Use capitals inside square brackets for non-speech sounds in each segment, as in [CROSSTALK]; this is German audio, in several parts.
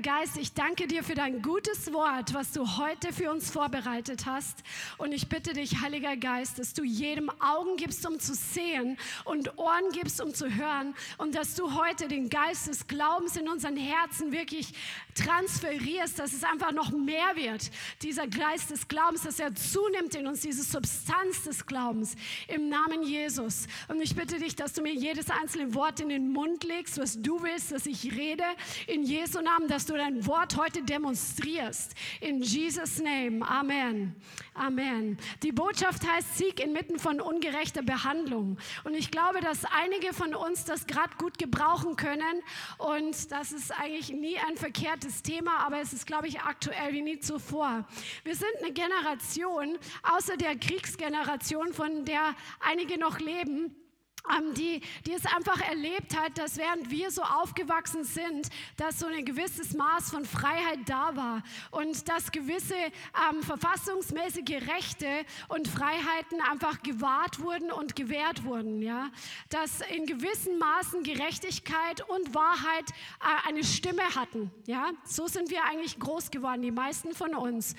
Geist, ich danke dir für dein gutes Wort, was du heute für uns vorbereitet hast. Und ich bitte dich, Heiliger Geist, dass du jedem Augen gibst, um zu sehen und Ohren gibst, um zu hören. Und dass du heute den Geist des Glaubens in unseren Herzen wirklich transferierst, dass es einfach noch mehr wird. Dieser Geist des Glaubens, dass er zunimmt in uns, diese Substanz des Glaubens. Im Namen Jesus. Und ich bitte dich, dass du mir jedes einzelne Wort in den Mund legst, was du willst, dass ich rede. In Jesu Namen, dass du dein Wort heute demonstrierst. In Jesus Name. Amen. Amen. Die Botschaft heißt Sieg inmitten von ungerechter Behandlung. Und ich glaube, dass einige von uns das gerade gut gebrauchen können. Und das ist eigentlich nie ein verkehrtes Thema, aber es ist, glaube ich, aktuell wie nie zuvor. Wir sind eine Generation, außer der Kriegsgeneration, von der einige noch leben, die, die es einfach erlebt hat, dass während wir so aufgewachsen sind, dass so ein gewisses Maß von Freiheit da war und dass gewisse ähm, verfassungsmäßige Rechte und Freiheiten einfach gewahrt wurden und gewährt wurden. Ja? Dass in gewissen Maßen Gerechtigkeit und Wahrheit äh, eine Stimme hatten. Ja? So sind wir eigentlich groß geworden, die meisten von uns.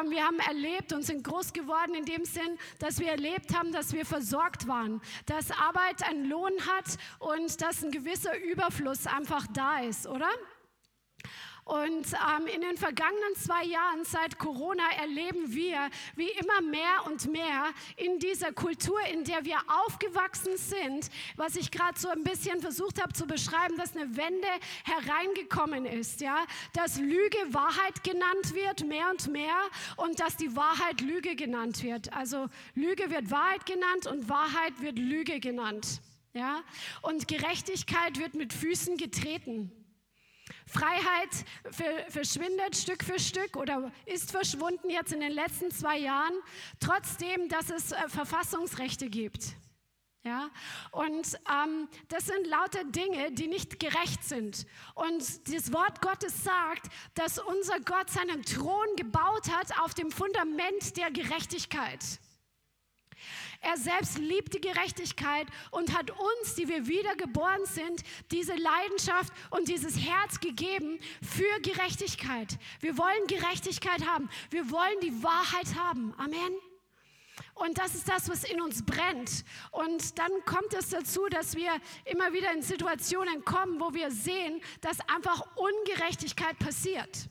Ähm, wir haben erlebt und sind groß geworden in dem Sinn, dass wir erlebt haben, dass wir versorgt waren, dass Arbeit Arbeit einen Lohn hat und dass ein gewisser Überfluss einfach da ist, oder? Und ähm, in den vergangenen zwei Jahren seit Corona erleben wir, wie immer mehr und mehr in dieser Kultur, in der wir aufgewachsen sind, was ich gerade so ein bisschen versucht habe zu beschreiben, dass eine Wende hereingekommen ist, ja, dass Lüge Wahrheit genannt wird, mehr und mehr, und dass die Wahrheit Lüge genannt wird. Also Lüge wird Wahrheit genannt und Wahrheit wird Lüge genannt. Ja? Und Gerechtigkeit wird mit Füßen getreten. Freiheit verschwindet Stück für Stück oder ist verschwunden jetzt in den letzten zwei Jahren, trotzdem, dass es äh, Verfassungsrechte gibt. Ja, und ähm, das sind lauter Dinge, die nicht gerecht sind. Und das Wort Gottes sagt, dass unser Gott seinen Thron gebaut hat auf dem Fundament der Gerechtigkeit. Er selbst liebt die Gerechtigkeit und hat uns, die wir wiedergeboren sind, diese Leidenschaft und dieses Herz gegeben für Gerechtigkeit. Wir wollen Gerechtigkeit haben. Wir wollen die Wahrheit haben. Amen. Und das ist das, was in uns brennt. Und dann kommt es dazu, dass wir immer wieder in Situationen kommen, wo wir sehen, dass einfach Ungerechtigkeit passiert.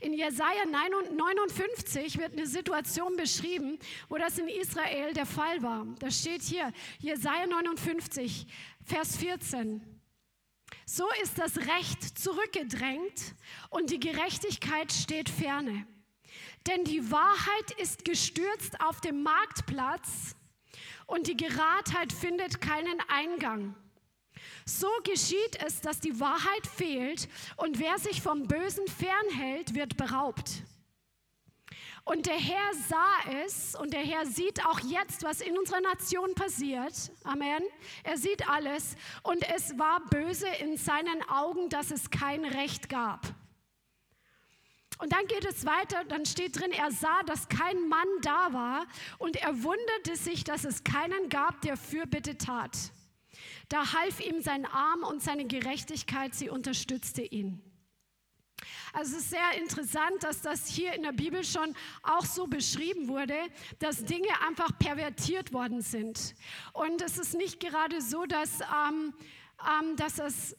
In Jesaja 59 wird eine Situation beschrieben, wo das in Israel der Fall war. Da steht hier, Jesaja 59, Vers 14. So ist das Recht zurückgedrängt und die Gerechtigkeit steht ferne. Denn die Wahrheit ist gestürzt auf dem Marktplatz und die Geradheit findet keinen Eingang. So geschieht es, dass die Wahrheit fehlt und wer sich vom Bösen fernhält, wird beraubt. Und der Herr sah es und der Herr sieht auch jetzt, was in unserer Nation passiert. Amen. Er sieht alles und es war böse in seinen Augen, dass es kein Recht gab. Und dann geht es weiter, dann steht drin, er sah, dass kein Mann da war und er wunderte sich, dass es keinen gab, der Fürbitte tat. Da half ihm sein Arm und seine Gerechtigkeit, sie unterstützte ihn. Also es ist sehr interessant, dass das hier in der Bibel schon auch so beschrieben wurde, dass Dinge einfach pervertiert worden sind. Und es ist nicht gerade so, dass, ähm, ähm, dass das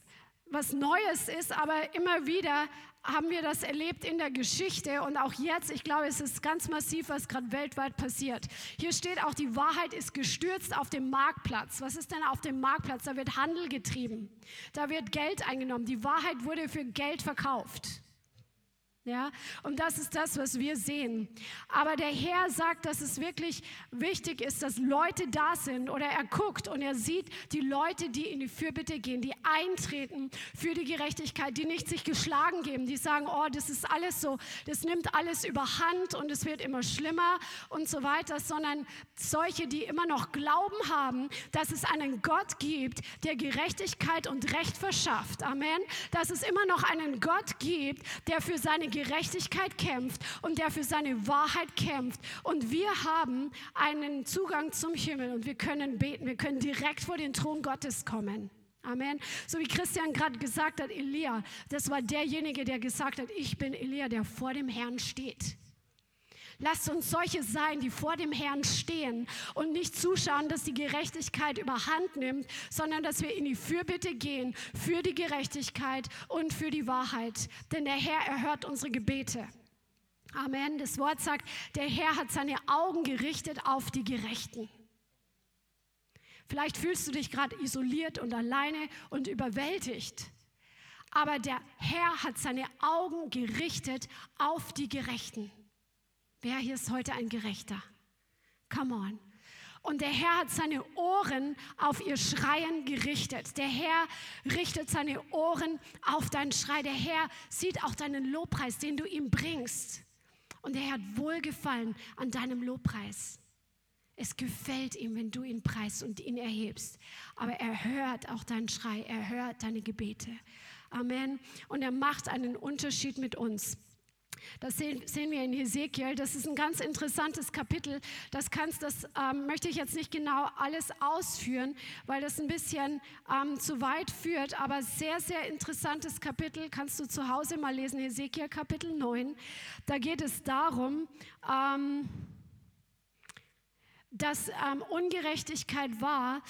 was Neues ist, aber immer wieder haben wir das erlebt in der Geschichte und auch jetzt, ich glaube, es ist ganz massiv, was gerade weltweit passiert. Hier steht auch, die Wahrheit ist gestürzt auf dem Marktplatz. Was ist denn auf dem Marktplatz? Da wird Handel getrieben, da wird Geld eingenommen, die Wahrheit wurde für Geld verkauft. Ja, und das ist das, was wir sehen. Aber der Herr sagt, dass es wirklich wichtig ist, dass Leute da sind oder er guckt und er sieht die Leute, die in die Fürbitte gehen, die eintreten für die Gerechtigkeit, die nicht sich geschlagen geben, die sagen, oh, das ist alles so, das nimmt alles überhand und es wird immer schlimmer und so weiter, sondern solche, die immer noch Glauben haben, dass es einen Gott gibt, der Gerechtigkeit und Recht verschafft. Amen. Dass es immer noch einen Gott gibt, der für seine Gerechtigkeit kämpft und der für seine Wahrheit kämpft. Und wir haben einen Zugang zum Himmel und wir können beten, wir können direkt vor den Thron Gottes kommen. Amen. So wie Christian gerade gesagt hat, Elia, das war derjenige, der gesagt hat, ich bin Elia, der vor dem Herrn steht. Lasst uns solche sein, die vor dem Herrn stehen und nicht zuschauen, dass die Gerechtigkeit überhand nimmt, sondern dass wir in die Fürbitte gehen für die Gerechtigkeit und für die Wahrheit. Denn der Herr erhört unsere Gebete. Amen. Das Wort sagt, der Herr hat seine Augen gerichtet auf die Gerechten. Vielleicht fühlst du dich gerade isoliert und alleine und überwältigt. Aber der Herr hat seine Augen gerichtet auf die Gerechten. Wer hier ist heute ein Gerechter? Come on. Und der Herr hat seine Ohren auf ihr Schreien gerichtet. Der Herr richtet seine Ohren auf deinen Schrei. Der Herr sieht auch deinen Lobpreis, den du ihm bringst. Und er hat Wohlgefallen an deinem Lobpreis. Es gefällt ihm, wenn du ihn preist und ihn erhebst. Aber er hört auch deinen Schrei, er hört deine Gebete. Amen. Und er macht einen Unterschied mit uns. Das sehen, sehen, wir in Hesekiel. Das ist ein ganz interessantes Kapitel. Das kannst, das ähm, möchte ich jetzt nicht genau alles ausführen, weil das ein bisschen ähm, zu weit führt. Aber sehr, sehr interessantes Kapitel kannst du zu Hause mal lesen. Hesekiel Kapitel 9. Da geht es darum, ähm, dass ähm, Ungerechtigkeit war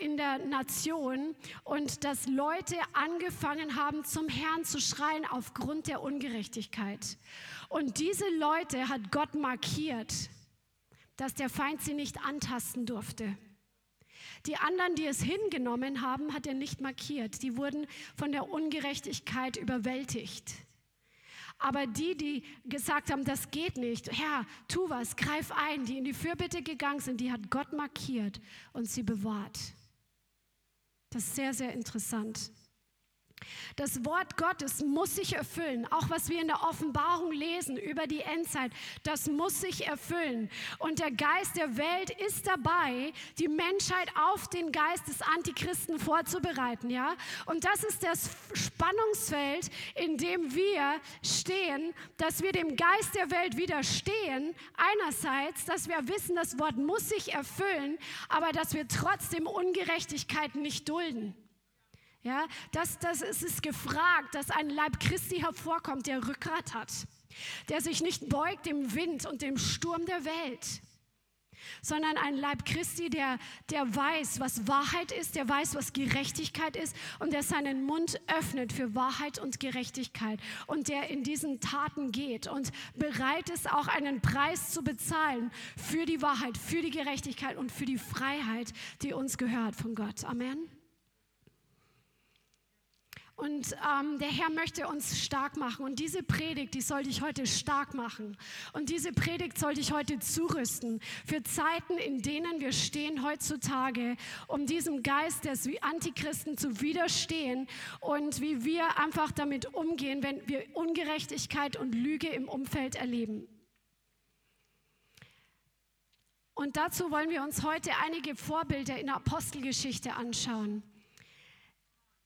in der Nation und dass Leute angefangen haben, zum Herrn zu schreien aufgrund der Ungerechtigkeit. Und diese Leute hat Gott markiert, dass der Feind sie nicht antasten durfte. Die anderen, die es hingenommen haben, hat er nicht markiert. Die wurden von der Ungerechtigkeit überwältigt. Aber die, die gesagt haben, das geht nicht, Herr, tu was, greif ein, die in die Fürbitte gegangen sind, die hat Gott markiert und sie bewahrt. Das ist sehr, sehr interessant. Das Wort Gottes muss sich erfüllen. Auch was wir in der Offenbarung lesen über die Endzeit, das muss sich erfüllen. Und der Geist der Welt ist dabei, die Menschheit auf den Geist des Antichristen vorzubereiten. Ja? Und das ist das Spannungsfeld, in dem wir stehen, dass wir dem Geist der Welt widerstehen. Einerseits, dass wir wissen, das Wort muss sich erfüllen, aber dass wir trotzdem Ungerechtigkeiten nicht dulden. Ja, das, das ist, ist gefragt, dass ein Leib Christi hervorkommt, der Rückgrat hat, der sich nicht beugt dem Wind und dem Sturm der Welt, sondern ein Leib Christi, der, der weiß, was Wahrheit ist, der weiß, was Gerechtigkeit ist und der seinen Mund öffnet für Wahrheit und Gerechtigkeit und der in diesen Taten geht und bereit ist, auch einen Preis zu bezahlen für die Wahrheit, für die Gerechtigkeit und für die Freiheit, die uns gehört von Gott. Amen. Und ähm, der Herr möchte uns stark machen. Und diese Predigt, die soll dich heute stark machen. Und diese Predigt soll dich heute zurüsten für Zeiten, in denen wir stehen heutzutage, um diesem Geist des Antichristen zu widerstehen und wie wir einfach damit umgehen, wenn wir Ungerechtigkeit und Lüge im Umfeld erleben. Und dazu wollen wir uns heute einige Vorbilder in der Apostelgeschichte anschauen.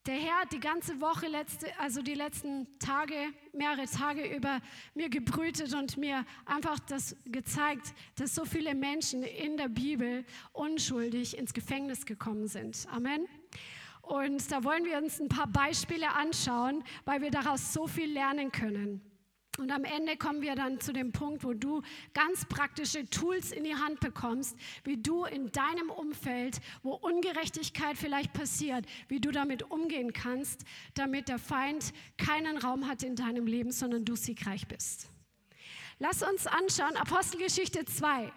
Der Herr hat die ganze Woche, letzte, also die letzten Tage, mehrere Tage über mir gebrütet und mir einfach das gezeigt, dass so viele Menschen in der Bibel unschuldig ins Gefängnis gekommen sind. Amen. Und da wollen wir uns ein paar Beispiele anschauen, weil wir daraus so viel lernen können. Und am Ende kommen wir dann zu dem Punkt, wo du ganz praktische Tools in die Hand bekommst, wie du in deinem Umfeld, wo Ungerechtigkeit vielleicht passiert, wie du damit umgehen kannst, damit der Feind keinen Raum hat in deinem Leben, sondern du siegreich bist. Lass uns anschauen, Apostelgeschichte 2.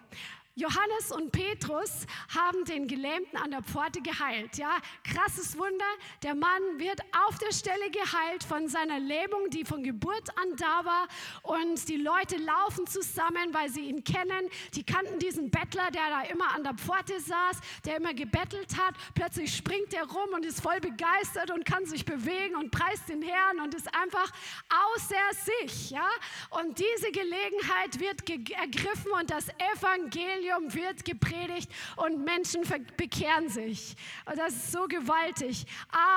Johannes und Petrus haben den Gelähmten an der Pforte geheilt. Ja, krasses Wunder. Der Mann wird auf der Stelle geheilt von seiner Lähmung, die von Geburt an da war. Und die Leute laufen zusammen, weil sie ihn kennen. Die kannten diesen Bettler, der da immer an der Pforte saß, der immer gebettelt hat. Plötzlich springt er rum und ist voll begeistert und kann sich bewegen und preist den Herrn und ist einfach außer sich. Ja, und diese Gelegenheit wird ergriffen und das Evangelium Evangelium wird gepredigt und Menschen bekehren sich. Und das ist so gewaltig.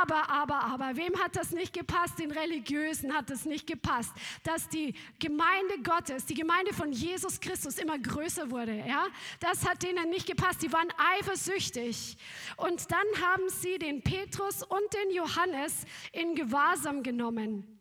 Aber, aber, aber, wem hat das nicht gepasst? Den Religiösen hat das nicht gepasst, dass die Gemeinde Gottes, die Gemeinde von Jesus Christus immer größer wurde. Ja? Das hat denen nicht gepasst. Die waren eifersüchtig. Und dann haben sie den Petrus und den Johannes in Gewahrsam genommen.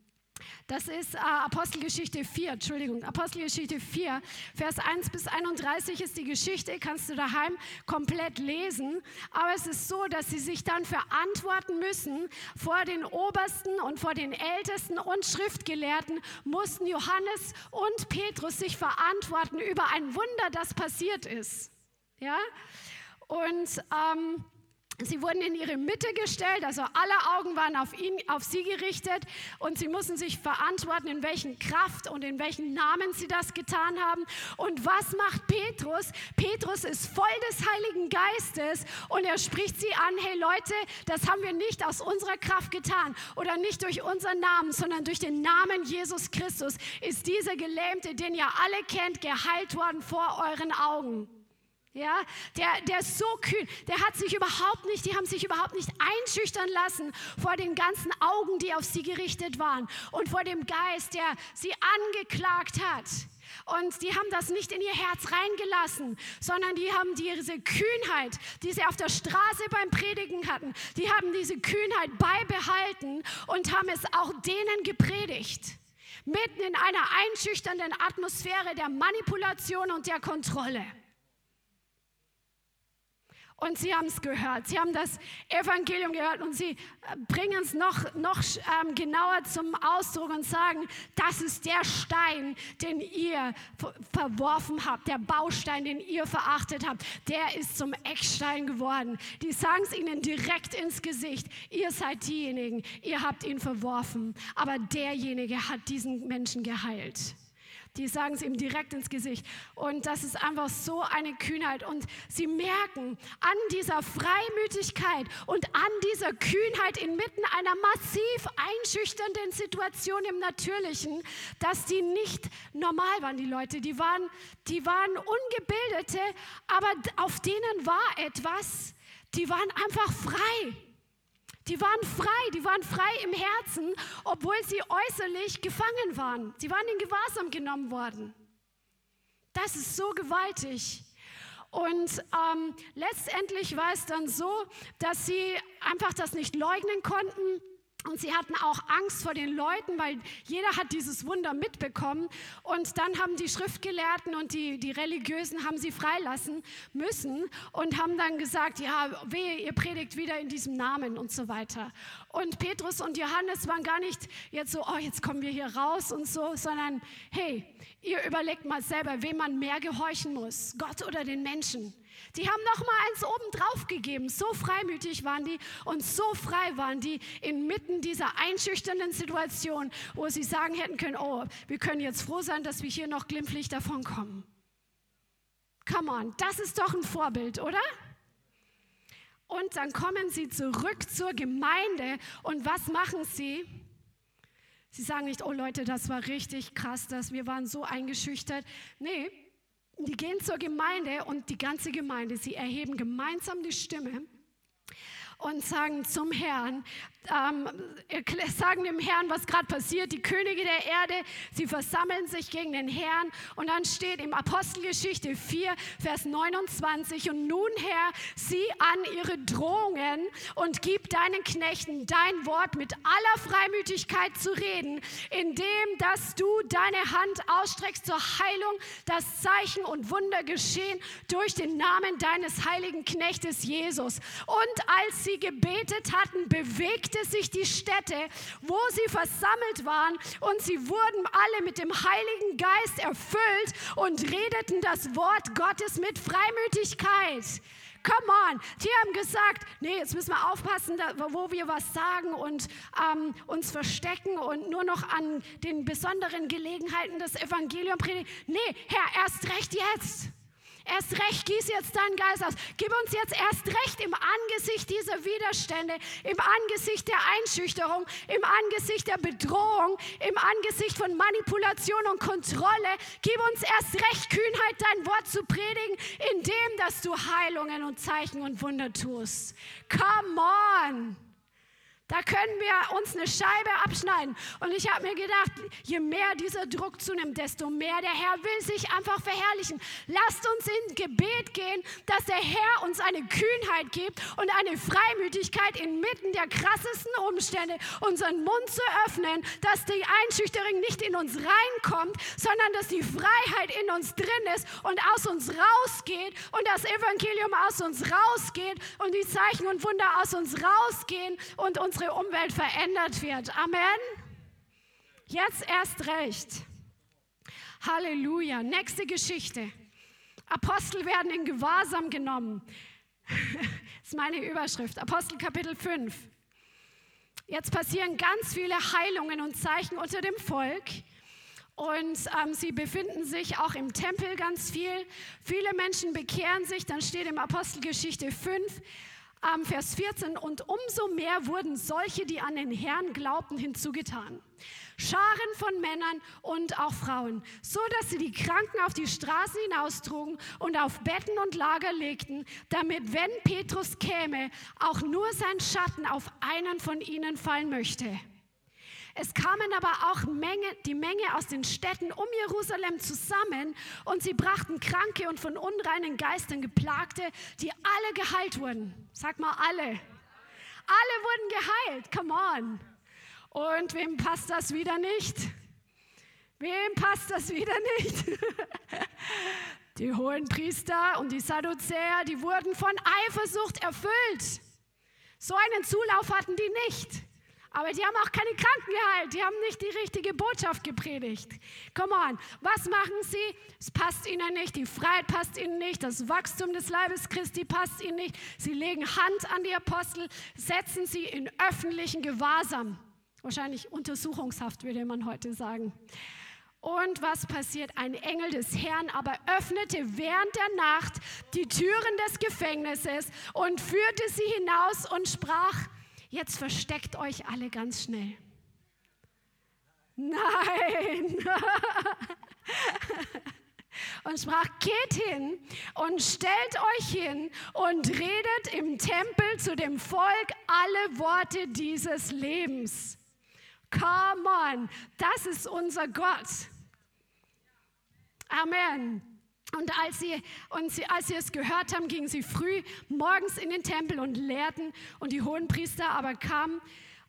Das ist äh, Apostelgeschichte 4, Entschuldigung, Apostelgeschichte 4, Vers 1 bis 31 ist die Geschichte, kannst du daheim komplett lesen. Aber es ist so, dass sie sich dann verantworten müssen vor den Obersten und vor den Ältesten und Schriftgelehrten, mussten Johannes und Petrus sich verantworten über ein Wunder, das passiert ist. Ja? Und ähm, Sie wurden in ihre Mitte gestellt, also alle Augen waren auf, ihn, auf sie gerichtet und sie mussten sich verantworten, in welchen Kraft und in welchen Namen sie das getan haben. Und was macht Petrus? Petrus ist voll des Heiligen Geistes und er spricht sie an, hey Leute, das haben wir nicht aus unserer Kraft getan oder nicht durch unseren Namen, sondern durch den Namen Jesus Christus ist dieser Gelähmte, den ihr alle kennt, geheilt worden vor euren Augen. Ja, der, der ist so kühn, der hat sich überhaupt nicht, die haben sich überhaupt nicht einschüchtern lassen vor den ganzen Augen, die auf sie gerichtet waren und vor dem Geist, der sie angeklagt hat. Und die haben das nicht in ihr Herz reingelassen, sondern die haben diese Kühnheit, die sie auf der Straße beim Predigen hatten, die haben diese Kühnheit beibehalten und haben es auch denen gepredigt. Mitten in einer einschüchternden Atmosphäre der Manipulation und der Kontrolle. Und sie haben es gehört, sie haben das Evangelium gehört und sie äh, bringen es noch, noch ähm, genauer zum Ausdruck und sagen, das ist der Stein, den ihr verworfen habt, der Baustein, den ihr verachtet habt, der ist zum Eckstein geworden. Die sagen es ihnen direkt ins Gesicht, ihr seid diejenigen, ihr habt ihn verworfen, aber derjenige hat diesen Menschen geheilt die sagen es ihm direkt ins Gesicht. Und das ist einfach so eine Kühnheit. Und sie merken an dieser Freimütigkeit und an dieser Kühnheit inmitten einer massiv einschüchternden Situation im Natürlichen, dass die nicht normal waren, die Leute. Die waren, die waren Ungebildete, aber auf denen war etwas, die waren einfach frei. Die waren frei, die waren frei im Herzen, obwohl sie äußerlich gefangen waren. Sie waren in Gewahrsam genommen worden. Das ist so gewaltig. Und ähm, letztendlich war es dann so, dass sie einfach das nicht leugnen konnten und sie hatten auch Angst vor den Leuten, weil jeder hat dieses Wunder mitbekommen. Und dann haben die Schriftgelehrten und die, die Religiösen haben sie freilassen müssen und haben dann gesagt, ja, wehe, ihr predigt wieder in diesem Namen und so weiter. Und Petrus und Johannes waren gar nicht jetzt so, oh, jetzt kommen wir hier raus und so, sondern hey, ihr überlegt mal selber, wem man mehr gehorchen muss, Gott oder den Menschen. Die haben noch mal eins oben drauf gegeben. So freimütig waren die und so frei waren die inmitten dieser einschüchternden Situation, wo sie sagen hätten können, oh, wir können jetzt froh sein, dass wir hier noch glimpflich davon kommen. Come on, das ist doch ein Vorbild, oder? Und dann kommen sie zurück zur Gemeinde und was machen sie? Sie sagen nicht, oh Leute, das war richtig krass, dass wir waren so eingeschüchtert. Nee, die gehen zur Gemeinde und die ganze Gemeinde, sie erheben gemeinsam die Stimme und sagen zum Herrn, ähm, sagen dem Herrn, was gerade passiert. Die Könige der Erde, sie versammeln sich gegen den Herrn. Und dann steht im Apostelgeschichte 4, Vers 29, und nun Herr, sieh an ihre Drohungen und gib deinen Knechten dein Wort mit aller Freimütigkeit zu reden, indem dass du deine Hand ausstreckst zur Heilung, das Zeichen und Wunder geschehen durch den Namen deines heiligen Knechtes Jesus. Und als sie gebetet hatten, bewegte bewegte sich die Stätte, wo sie versammelt waren, und sie wurden alle mit dem Heiligen Geist erfüllt und redeten das Wort Gottes mit Freimütigkeit. Come on. Die haben gesagt, nee, jetzt müssen wir aufpassen, wo wir was sagen und ähm, uns verstecken und nur noch an den besonderen Gelegenheiten das Evangelium predigen. Nee, Herr, erst recht jetzt. Erst recht gieß jetzt deinen Geist aus. Gib uns jetzt erst recht im Angesicht dieser Widerstände, im Angesicht der Einschüchterung, im Angesicht der Bedrohung, im Angesicht von Manipulation und Kontrolle. Gib uns erst recht Kühnheit, dein Wort zu predigen, indem dass du Heilungen und Zeichen und Wunder tust. Come on! Da können wir uns eine Scheibe abschneiden. Und ich habe mir gedacht, je mehr dieser Druck zunimmt, desto mehr der Herr will sich einfach verherrlichen. Lasst uns in Gebet gehen, dass der Herr uns eine Kühnheit gibt und eine Freimütigkeit inmitten der krassesten Umstände, unseren Mund zu öffnen, dass die Einschüchterung nicht in uns reinkommt, sondern dass die Freiheit in uns drin ist und aus uns rausgeht und das Evangelium aus uns rausgeht und die Zeichen und Wunder aus uns rausgehen und uns unsere Umwelt verändert wird. Amen. Jetzt erst recht. Halleluja. Nächste Geschichte. Apostel werden in Gewahrsam genommen. [LAUGHS] Das ist meine Überschrift. Apostel Kapitel 5. Jetzt passieren ganz viele Heilungen und Zeichen unter dem Volk. Und ähm, sie befinden sich auch im Tempel ganz viel. Viele Menschen bekehren sich. Dann steht im Apostelgeschichte 5, ähm, Vers 14, und umso mehr wurden solche, die an den Herrn glaubten, hinzugetan. Scharen von Männern und auch Frauen, so dass sie die Kranken auf die Straßen hinaustrugen und auf Betten und Lager legten, damit, wenn Petrus käme, auch nur sein Schatten auf einen von ihnen fallen möchte. Es kamen aber auch Menge, die Menge aus den Städten um Jerusalem zusammen und sie brachten Kranke und von unreinen Geistern geplagte, die alle geheilt wurden. Sag mal alle. Alle wurden geheilt. Come on. Und wem passt das wieder nicht? Wem passt das wieder nicht? [LAUGHS] Die hohen Priester und die Sadduzäer, die wurden von Eifersucht erfüllt. So einen Zulauf hatten die nicht. Aber die haben auch keine Kranken geheilt. Die haben nicht die richtige Botschaft gepredigt. Come on. Was machen sie? Es passt ihnen nicht. Die Freiheit passt ihnen nicht. Das Wachstum des Leibes Christi passt ihnen nicht. Sie legen Hand an die Apostel, setzen sie in öffentlichen Gewahrsam. Wahrscheinlich Untersuchungshaft, würde man heute sagen. Und was passiert? Ein Engel des Herrn aber öffnete während der Nacht die Türen des Gefängnisses und führte sie hinaus und sprach, Jetzt versteckt euch alle ganz schnell. Nein. [LAUGHS] und sprach, geht hin und stellt euch hin und redet im Tempel zu dem Volk alle Worte dieses Lebens. Come on, das ist unser Gott. Amen. Und als sie, und sie, als sie es gehört haben, gingen sie früh morgens in den Tempel und lehrten. Und die hohen Priester aber kamen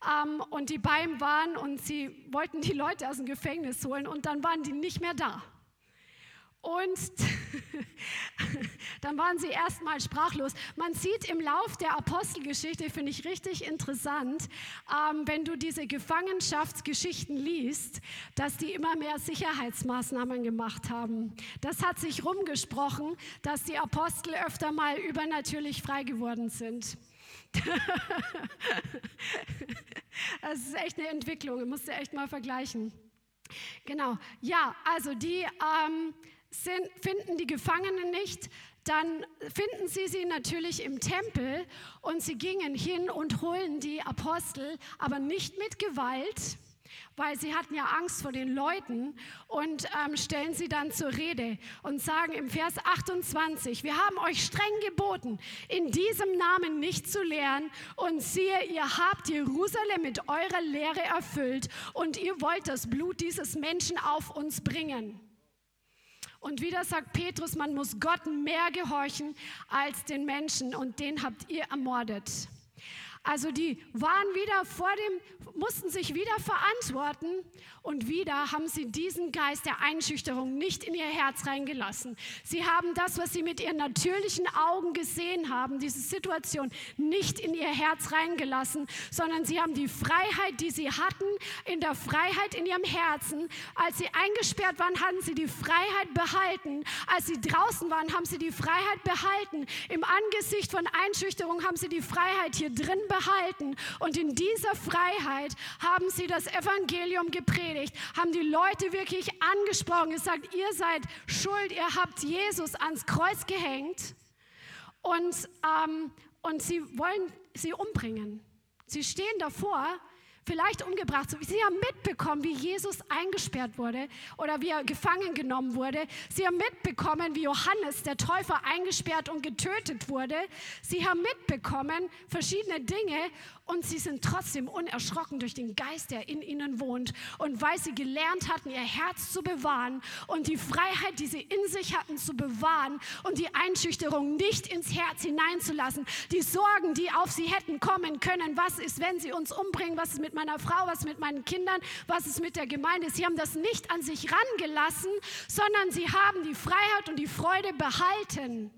ähm, und die bei ihm waren und sie wollten die Leute aus dem Gefängnis holen und dann waren die nicht mehr da. Und [LAUGHS] dann waren sie erstmal sprachlos. Man sieht im Lauf der Apostelgeschichte, finde ich richtig interessant, ähm, wenn du diese Gefangenschaftsgeschichten liest, dass die immer mehr Sicherheitsmaßnahmen gemacht haben. Das hat sich rumgesprochen, dass die Apostel öfter mal übernatürlich frei geworden sind. [LAUGHS] das ist echt eine Entwicklung, musst du echt mal vergleichen. Genau, ja, also die. Ähm, sind, finden die Gefangenen nicht, dann finden sie sie natürlich im Tempel und sie gingen hin und holen die Apostel, aber nicht mit Gewalt, weil sie hatten ja Angst vor den Leuten und ähm, stellen sie dann zur Rede und sagen im Vers 28, wir haben euch streng geboten, in diesem Namen nicht zu lehren und siehe, ihr habt Jerusalem mit eurer Lehre erfüllt und ihr wollt das Blut dieses Menschen auf uns bringen. Und wieder sagt Petrus, man muss Gott mehr gehorchen als den Menschen und den habt ihr ermordet. Also die waren wieder vor dem, mussten sich wieder verantworten und wieder haben sie diesen Geist der Einschüchterung nicht in ihr Herz reingelassen. Sie haben das, was sie mit ihren natürlichen Augen gesehen haben, diese Situation nicht in ihr Herz reingelassen, sondern sie haben die Freiheit, die sie hatten, in der Freiheit in ihrem Herzen. Als sie eingesperrt waren, hatten sie die Freiheit behalten. Als sie draußen waren, haben sie die Freiheit behalten. Im Angesicht von Einschüchterung haben sie die Freiheit hier drin behalten. Und in dieser Freiheit haben sie das Evangelium gepredigt, haben die Leute wirklich angesprochen, gesagt, ihr seid schuld, ihr habt Jesus ans Kreuz gehängt und, ähm, und sie wollen sie umbringen. Sie stehen davor vielleicht umgebracht. Sie haben mitbekommen, wie Jesus eingesperrt wurde oder wie er gefangen genommen wurde. Sie haben mitbekommen, wie Johannes, der Täufer, eingesperrt und getötet wurde. Sie haben mitbekommen verschiedene Dinge und sie sind trotzdem unerschrocken durch den Geist, der in ihnen wohnt. Und weil sie gelernt hatten, ihr Herz zu bewahren und die Freiheit, die sie in sich hatten, zu bewahren und die Einschüchterung nicht ins Herz hineinzulassen, die Sorgen, die auf sie hätten kommen können, was ist, wenn sie uns umbringen, was ist mit meiner Frau, was ist mit meinen Kindern, was ist mit der Gemeinde. Sie haben das nicht an sich rangelassen, sondern sie haben die Freiheit und die Freude behalten.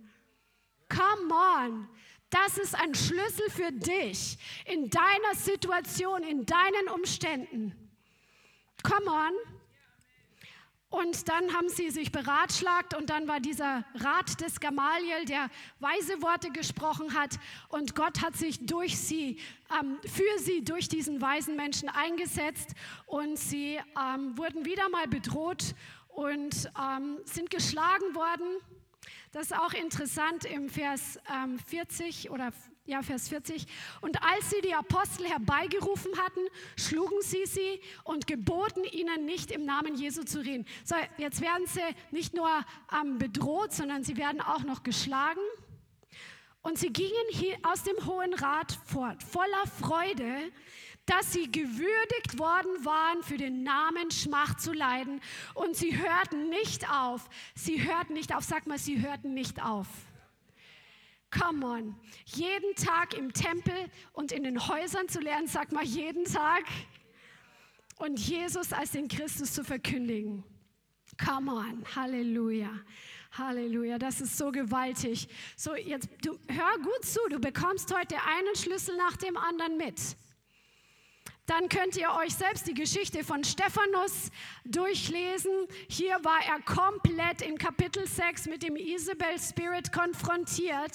Come on. Das ist ein Schlüssel für dich in deiner Situation, in deinen Umständen. Come on. Und dann haben sie sich beratschlagt und dann war dieser Rat des Gamaliel, der weise Worte gesprochen hat und Gott hat sich durch sie, ähm, für sie, durch diesen weisen Menschen eingesetzt und sie ähm, wurden wieder mal bedroht und ähm, sind geschlagen worden das ist auch interessant im Vers ähm, 40 oder ja, Vers 40. Und als sie die Apostel herbeigerufen hatten, schlugen sie sie und geboten ihnen nicht im Namen Jesu zu reden. So, jetzt werden sie nicht nur ähm, bedroht, sondern sie werden auch noch geschlagen. Und sie gingen aus dem Hohen Rat fort, voller Freude, dass sie gewürdigt worden waren, für den Namen Schmach zu leiden. Und sie hörten nicht auf. Sie hörten nicht auf. Sag mal, sie hörten nicht auf. Come on. Jeden Tag im Tempel und in den Häusern zu lernen, sag mal jeden Tag. Und Jesus als den Christus zu verkündigen. Come on. Halleluja. Halleluja, das ist so gewaltig. So, jetzt, du, hör gut zu, du bekommst heute einen Schlüssel nach dem anderen mit dann könnt ihr euch selbst die Geschichte von Stephanus durchlesen. Hier war er komplett in Kapitel 6 mit dem Isabel Spirit konfrontiert.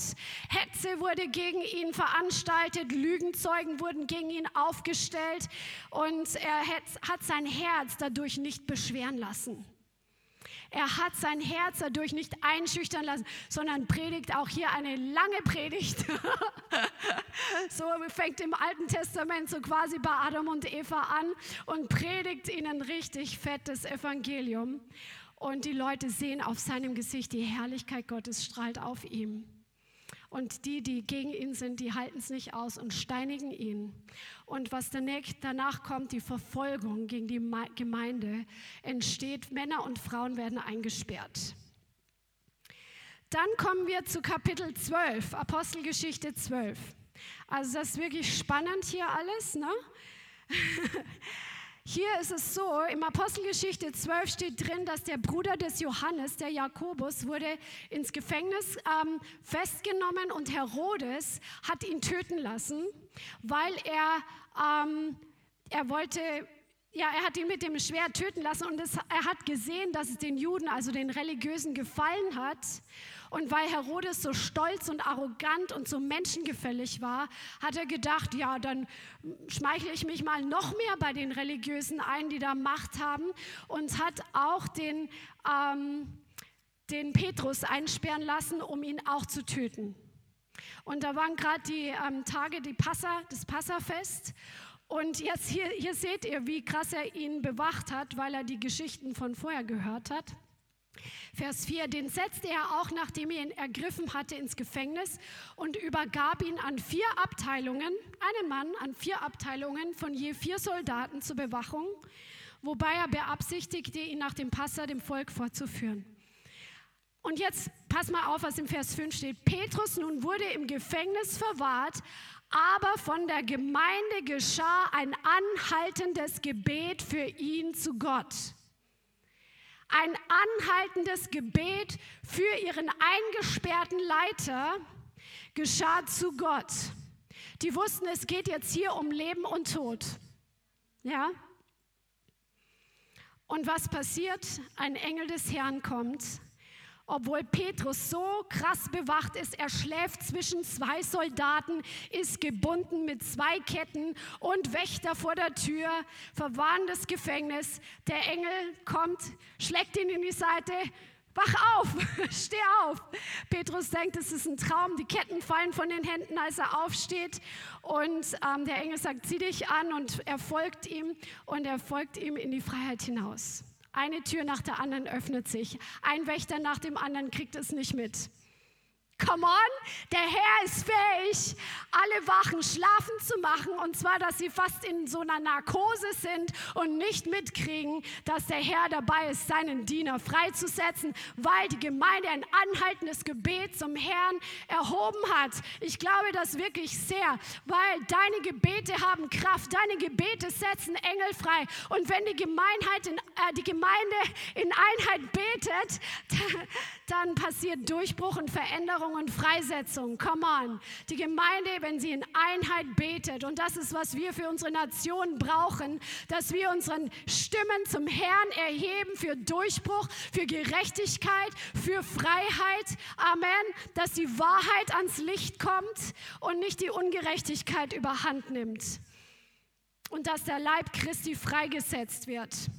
Hetze wurde gegen ihn veranstaltet, Lügenzeugen wurden gegen ihn aufgestellt und er hat sein Herz dadurch nicht beschweren lassen. Er hat sein Herz dadurch nicht einschüchtern lassen, sondern predigt auch hier eine lange Predigt. [LAUGHS] so fängt im Alten Testament so quasi bei Adam und Eva an und predigt ihnen richtig fettes Evangelium. Und die Leute sehen auf seinem Gesicht, die Herrlichkeit Gottes strahlt auf ihm. Und die, die gegen ihn sind, die halten es nicht aus und steinigen ihn. Und was danach kommt, die Verfolgung gegen die Gemeinde entsteht. Männer und Frauen werden eingesperrt. Dann kommen wir zu Kapitel 12, Apostelgeschichte 12. Also das ist wirklich spannend hier alles. Ne? [LAUGHS] Hier ist es so, im Apostelgeschichte 12 steht drin, dass der Bruder des Johannes, der Jakobus, wurde ins Gefängnis ähm, festgenommen und Herodes hat ihn töten lassen, weil er, ähm, er wollte ja, er hat ihn mit dem Schwert töten lassen und es, er hat gesehen, dass es den Juden, also den Religiösen, gefallen hat. Und weil Herodes so stolz und arrogant und so menschengefällig war, hat er gedacht, ja, dann schmeichle ich mich mal noch mehr bei den Religiösen ein, die da Macht haben. Und hat auch den, ähm, den Petrus einsperren lassen, um ihn auch zu töten. Und da waren gerade die ähm, Tage die Passa, das Passafest. Und jetzt hier, hier seht ihr, wie krass er ihn bewacht hat, weil er die Geschichten von vorher gehört hat. Vers 4, den setzte er auch, nachdem er ihn ergriffen hatte, ins Gefängnis und übergab ihn an vier Abteilungen, einen Mann an vier Abteilungen von je vier Soldaten zur Bewachung, wobei er beabsichtigte, ihn nach dem Passa dem Volk vorzuführen. Und jetzt pass mal auf, was im Vers 5 steht. Petrus nun wurde im Gefängnis verwahrt, aber von der Gemeinde geschah ein anhaltendes Gebet für ihn zu Gott ein anhaltendes Gebet für ihren eingesperrten Leiter geschah zu Gott. Die wussten, es geht jetzt hier um Leben und Tod. Ja? Und was passiert? Ein Engel des Herrn kommt obwohl Petrus so krass bewacht ist. Er schläft zwischen zwei Soldaten, ist gebunden mit zwei Ketten und Wächter vor der Tür, verwarnendes Gefängnis. Der Engel kommt, schlägt ihn in die Seite. Wach auf, [LAUGHS] steh auf. Petrus denkt, es ist ein Traum. Die Ketten fallen von den Händen, als er aufsteht. Und ähm, der Engel sagt, zieh dich an und er folgt ihm und er folgt ihm in die Freiheit hinaus. Eine Tür nach der anderen öffnet sich. Ein Wächter nach dem anderen kriegt es nicht mit. Come on, der Herr ist fähig, alle Wachen schlafen zu machen. Und zwar, dass sie fast in so einer Narkose sind und nicht mitkriegen, dass der Herr dabei ist, seinen Diener freizusetzen, weil die Gemeinde ein anhaltendes Gebet zum Herrn erhoben hat. Ich glaube das wirklich sehr, weil deine Gebete haben Kraft, deine Gebete setzen Engel frei. Und wenn die, in, äh, die Gemeinde in Einheit betet, [LAUGHS] dann passiert Durchbruch und Veränderung Veränderung und Freisetzung. Come on. Die Gemeinde, wenn sie in Einheit betet, und das ist, was wir für unsere Nation brauchen, dass wir unseren Stimmen zum Herrn erheben für Durchbruch, für Gerechtigkeit, für Freiheit. Amen. Dass die Wahrheit ans Licht kommt und nicht die Ungerechtigkeit überhand nimmt. Und dass der Leib Christi freigesetzt wird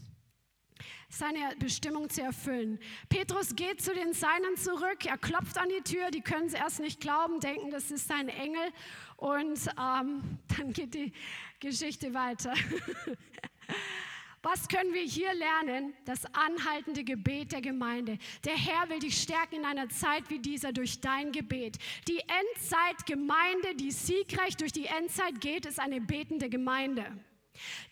seine Bestimmung zu erfüllen. Petrus geht zu den Seinen zurück, er klopft an die Tür, die können es erst nicht glauben, denken, das ist sein Engel und ähm, [LAUGHS] dann geht die Geschichte weiter. [LAUGHS] Was können wir hier lernen? Das anhaltende Gebet der Gemeinde. Der Herr will dich stärken in einer Zeit wie dieser durch dein Gebet. Die Endzeitgemeinde, die siegreich durch die Endzeit geht, ist eine betende Gemeinde.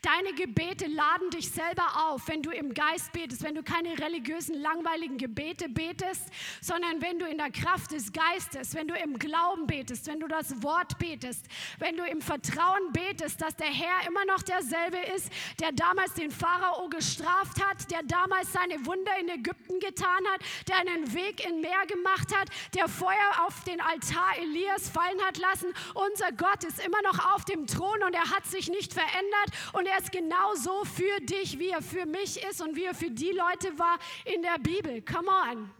Deine Gebete laden dich selber auf, wenn du im Geist betest, wenn du keine religiösen, langweiligen Gebete betest, sondern wenn du in der Kraft des Geistes, wenn du im Glauben betest, wenn du das Wort betest, wenn du im Vertrauen betest, dass der Herr immer noch derselbe ist, der damals den Pharao gestraft hat, der damals seine Wunder in Ägypten getan hat, der einen Weg in Meer gemacht hat, der Feuer auf den Altar Elias fallen hat lassen. Unser Gott ist immer noch auf dem Thron und er hat sich nicht verändert und er ist genauso für dich, wie er für mich ist und wie er für die Leute war in der Bibel. Come on.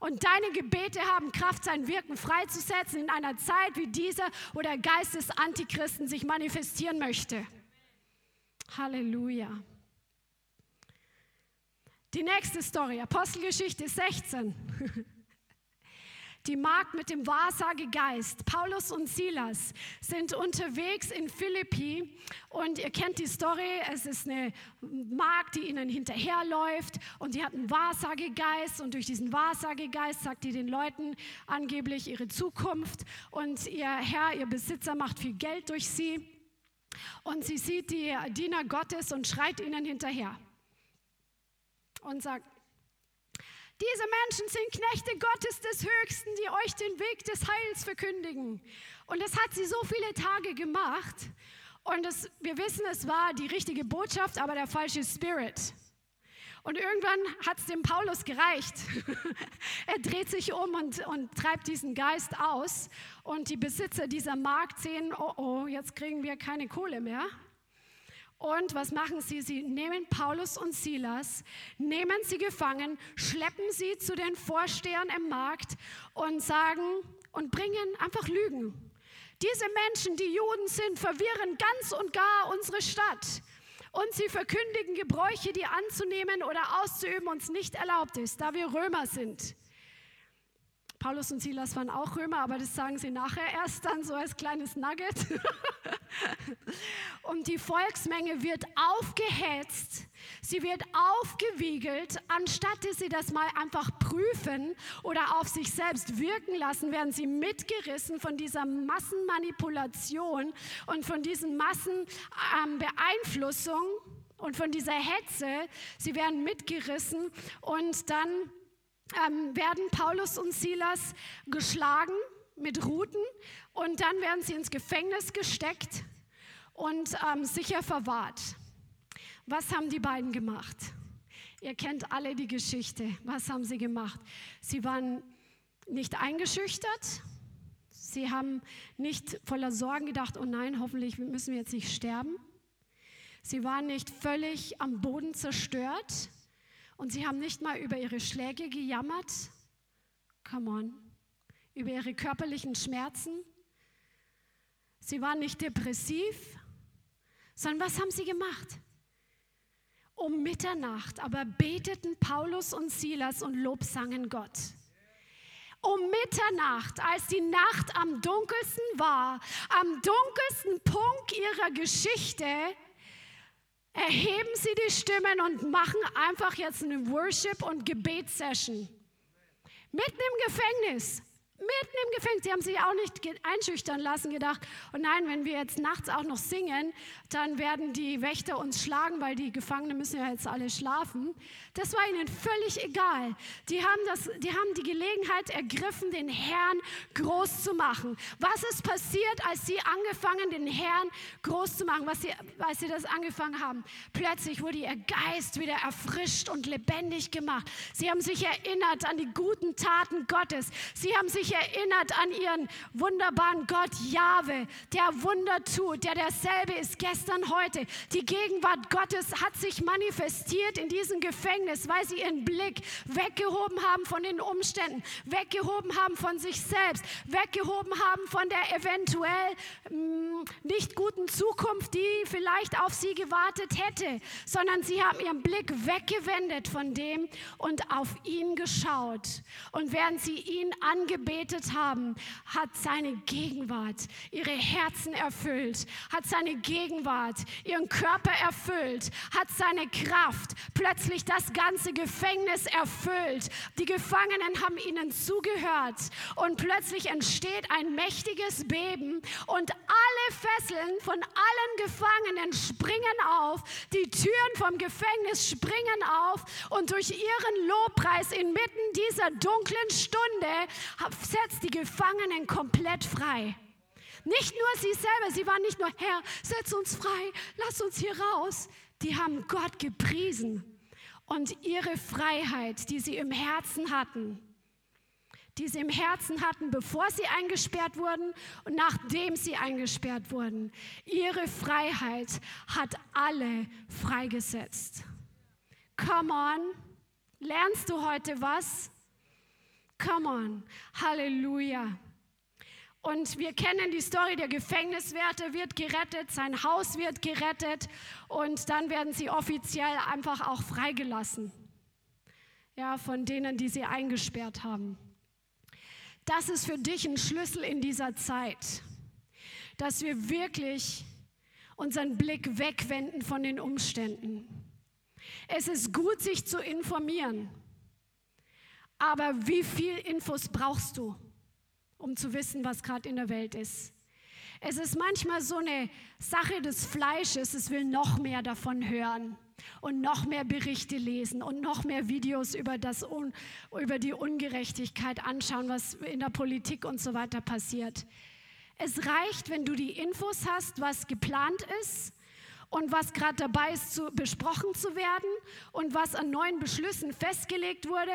Und deine Gebete haben Kraft, sein Wirken freizusetzen in einer Zeit wie dieser, wo der Geist des Antichristen sich manifestieren möchte. Halleluja. Die nächste Story, Apostelgeschichte 16. [LAUGHS] die Magd mit dem Wahrsagegeist. Paulus und Silas sind unterwegs in Philippi und ihr kennt die Story. Es ist eine Magd, die ihnen hinterherläuft und die hat einen Wahrsagegeist und durch diesen Wahrsagegeist sagt die den Leuten angeblich ihre Zukunft und ihr Herr, ihr Besitzer macht viel Geld durch sie und sie sieht die Diener Gottes und schreit ihnen hinterher und sagt, diese Menschen sind Knechte Gottes des Höchsten, die euch den Weg des Heils verkündigen. Und das hat sie so viele Tage gemacht. Und das, wir wissen, es war die richtige Botschaft, aber der falsche Spirit. Und irgendwann hat es dem Paulus gereicht. [LAUGHS] er dreht sich um und, und treibt diesen Geist aus. Und die Besitzer dieser Markt sehen, oh oh, jetzt kriegen wir keine Kohle mehr. Und was machen sie? Sie nehmen Paulus und Silas, nehmen sie gefangen, schleppen sie zu den Vorstehern im Markt und sagen und bringen einfach Lügen. Diese Menschen, die Juden sind, verwirren ganz und gar unsere Stadt. Und sie verkündigen Gebräuche, die anzunehmen oder auszuüben uns nicht erlaubt ist, da wir Römer sind. Paulus und Silas waren auch Römer, aber das sagen sie nachher erst dann so als kleines Nugget. [LAUGHS] und die Volksmenge wird aufgehetzt, sie wird aufgewiegelt, anstatt dass sie das mal einfach prüfen oder auf sich selbst wirken lassen, werden sie mitgerissen von dieser Massenmanipulation und von diesen Massenbeeinflussung und von dieser Hetze. Sie werden mitgerissen und dann ähm, werden Paulus und Silas geschlagen mit Ruten und dann werden sie ins Gefängnis gesteckt und ähm, sicher verwahrt. Was haben die beiden gemacht? Ihr kennt alle die Geschichte. Was haben sie gemacht? Sie waren nicht eingeschüchtert. Sie haben nicht voller Sorgen gedacht, oh nein, hoffentlich müssen wir jetzt nicht sterben. Sie waren nicht völlig am Boden zerstört. Und sie haben nicht mal über ihre Schläge gejammert, Come on. Über ihre körperlichen Schmerzen. Sie waren nicht depressiv, sondern was haben sie gemacht? Um Mitternacht aber beteten Paulus und Silas und lobsangen Gott. Um Mitternacht, als die Nacht am dunkelsten war, am dunkelsten Punkt ihrer Geschichte, erheben sie die Stimmen und machen einfach jetzt eine Worship- und Gebetssession. Mitten im Gefängnis. Mitten im Gefängnis. Sie haben sich auch nicht einschüchtern lassen, gedacht, und nein, wenn wir jetzt nachts auch noch singen, dann werden die Wächter uns schlagen, weil die Gefangenen müssen ja jetzt alle schlafen. Das war ihnen völlig egal. Die haben, das, die haben die Gelegenheit ergriffen, den Herrn groß zu machen. Was ist passiert, als sie angefangen, den Herrn groß zu machen, was sie, als sie das angefangen haben? Plötzlich wurde ihr Geist wieder erfrischt und lebendig gemacht. Sie haben sich erinnert an die guten Taten Gottes. Sie haben sich erinnert an ihren wunderbaren Gott Jahwe, der Wunder tut, der derselbe ist gestern, heute. Die Gegenwart Gottes hat sich manifestiert in diesem Gefängnis, weil sie ihren Blick weggehoben haben von den Umständen, weggehoben haben von sich selbst, weggehoben haben von der eventuell mh, mm, nicht guten Zukunft, die vielleicht auf sie gewartet hätte, sondern sie haben ihren Blick weggewendet von dem und auf ihn geschaut. Und während sie ihn angebetet gebetet haben, hat seine Gegenwart ihre Herzen erfüllt, hat seine Gegenwart ihren Körper erfüllt, hat seine Kraft plötzlich das ganze Gefängnis erfüllt. Die Gefangenen haben ihnen zugehört und plötzlich entsteht ein mächtiges Beben und alle Fesseln von allen Gefangenen springen auf, die Türen vom Gefängnis springen auf und durch ihren Lobpreis inmitten dieser dunklen Stunde setzt die Gefangenen komplett frei. Nicht nur sie selber, sie waren nicht nur, Herr, setz uns frei, lass uns hier raus. Die haben Gott gepriesen und ihre Freiheit, die sie im Herzen hatten, die sie im Herzen hatten, bevor sie eingesperrt wurden und nachdem sie eingesperrt wurden. Ihre Freiheit hat alle freigesetzt. Come on, lernst du heute was? Come on. Halleluja. Und wir kennen die Story, der Gefängniswärter wird gerettet, sein Haus wird gerettet und dann werden sie offiziell einfach auch freigelassen. Ja, von denen, die sie eingesperrt haben. Das ist für dich ein Schlüssel in dieser Zeit, dass wir wirklich unseren Blick wegwenden von den Umständen. Es ist gut, sich zu informieren. Aber wie viel Infos brauchst du, um zu wissen, was gerade in der Welt ist? Es ist manchmal so eine Sache des Fleisches, es will noch mehr davon hören und noch mehr Berichte lesen und noch mehr Videos über, das über die Ungerechtigkeit anschauen, was in der Politik und so weiter passiert. Es reicht, wenn du die Infos hast, was geplant ist und was gerade dabei ist, zu, besprochen zu werden und was an neuen Beschlüssen festgelegt wurde.